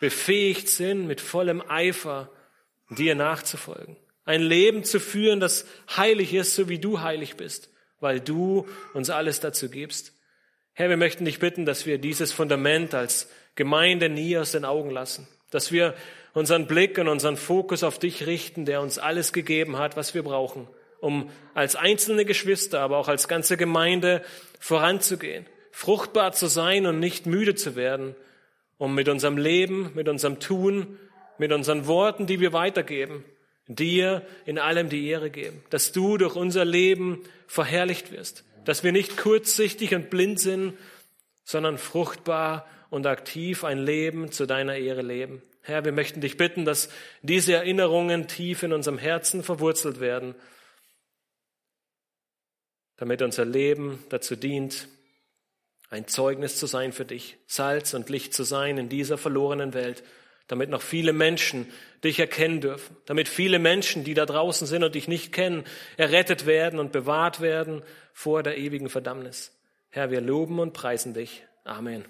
befähigt sind, mit vollem Eifer dir nachzufolgen. Ein Leben zu führen, das heilig ist, so wie du heilig bist, weil du uns alles dazu gibst. Herr, wir möchten dich bitten, dass wir dieses Fundament als Gemeinde nie aus den Augen lassen, dass wir unseren Blick und unseren Fokus auf dich richten, der uns alles gegeben hat, was wir brauchen, um als einzelne Geschwister, aber auch als ganze Gemeinde voranzugehen, fruchtbar zu sein und nicht müde zu werden, um mit unserem Leben, mit unserem Tun, mit unseren Worten, die wir weitergeben, dir in allem die Ehre geben, dass du durch unser Leben verherrlicht wirst, dass wir nicht kurzsichtig und blind sind, sondern fruchtbar und aktiv ein Leben zu deiner Ehre leben. Herr, wir möchten dich bitten, dass diese Erinnerungen tief in unserem Herzen verwurzelt werden, damit unser Leben dazu dient, ein Zeugnis zu sein für dich, Salz und Licht zu sein in dieser verlorenen Welt, damit noch viele Menschen dich erkennen dürfen, damit viele Menschen, die da draußen sind und dich nicht kennen, errettet werden und bewahrt werden vor der ewigen Verdammnis. Herr, wir loben und preisen dich. Amen.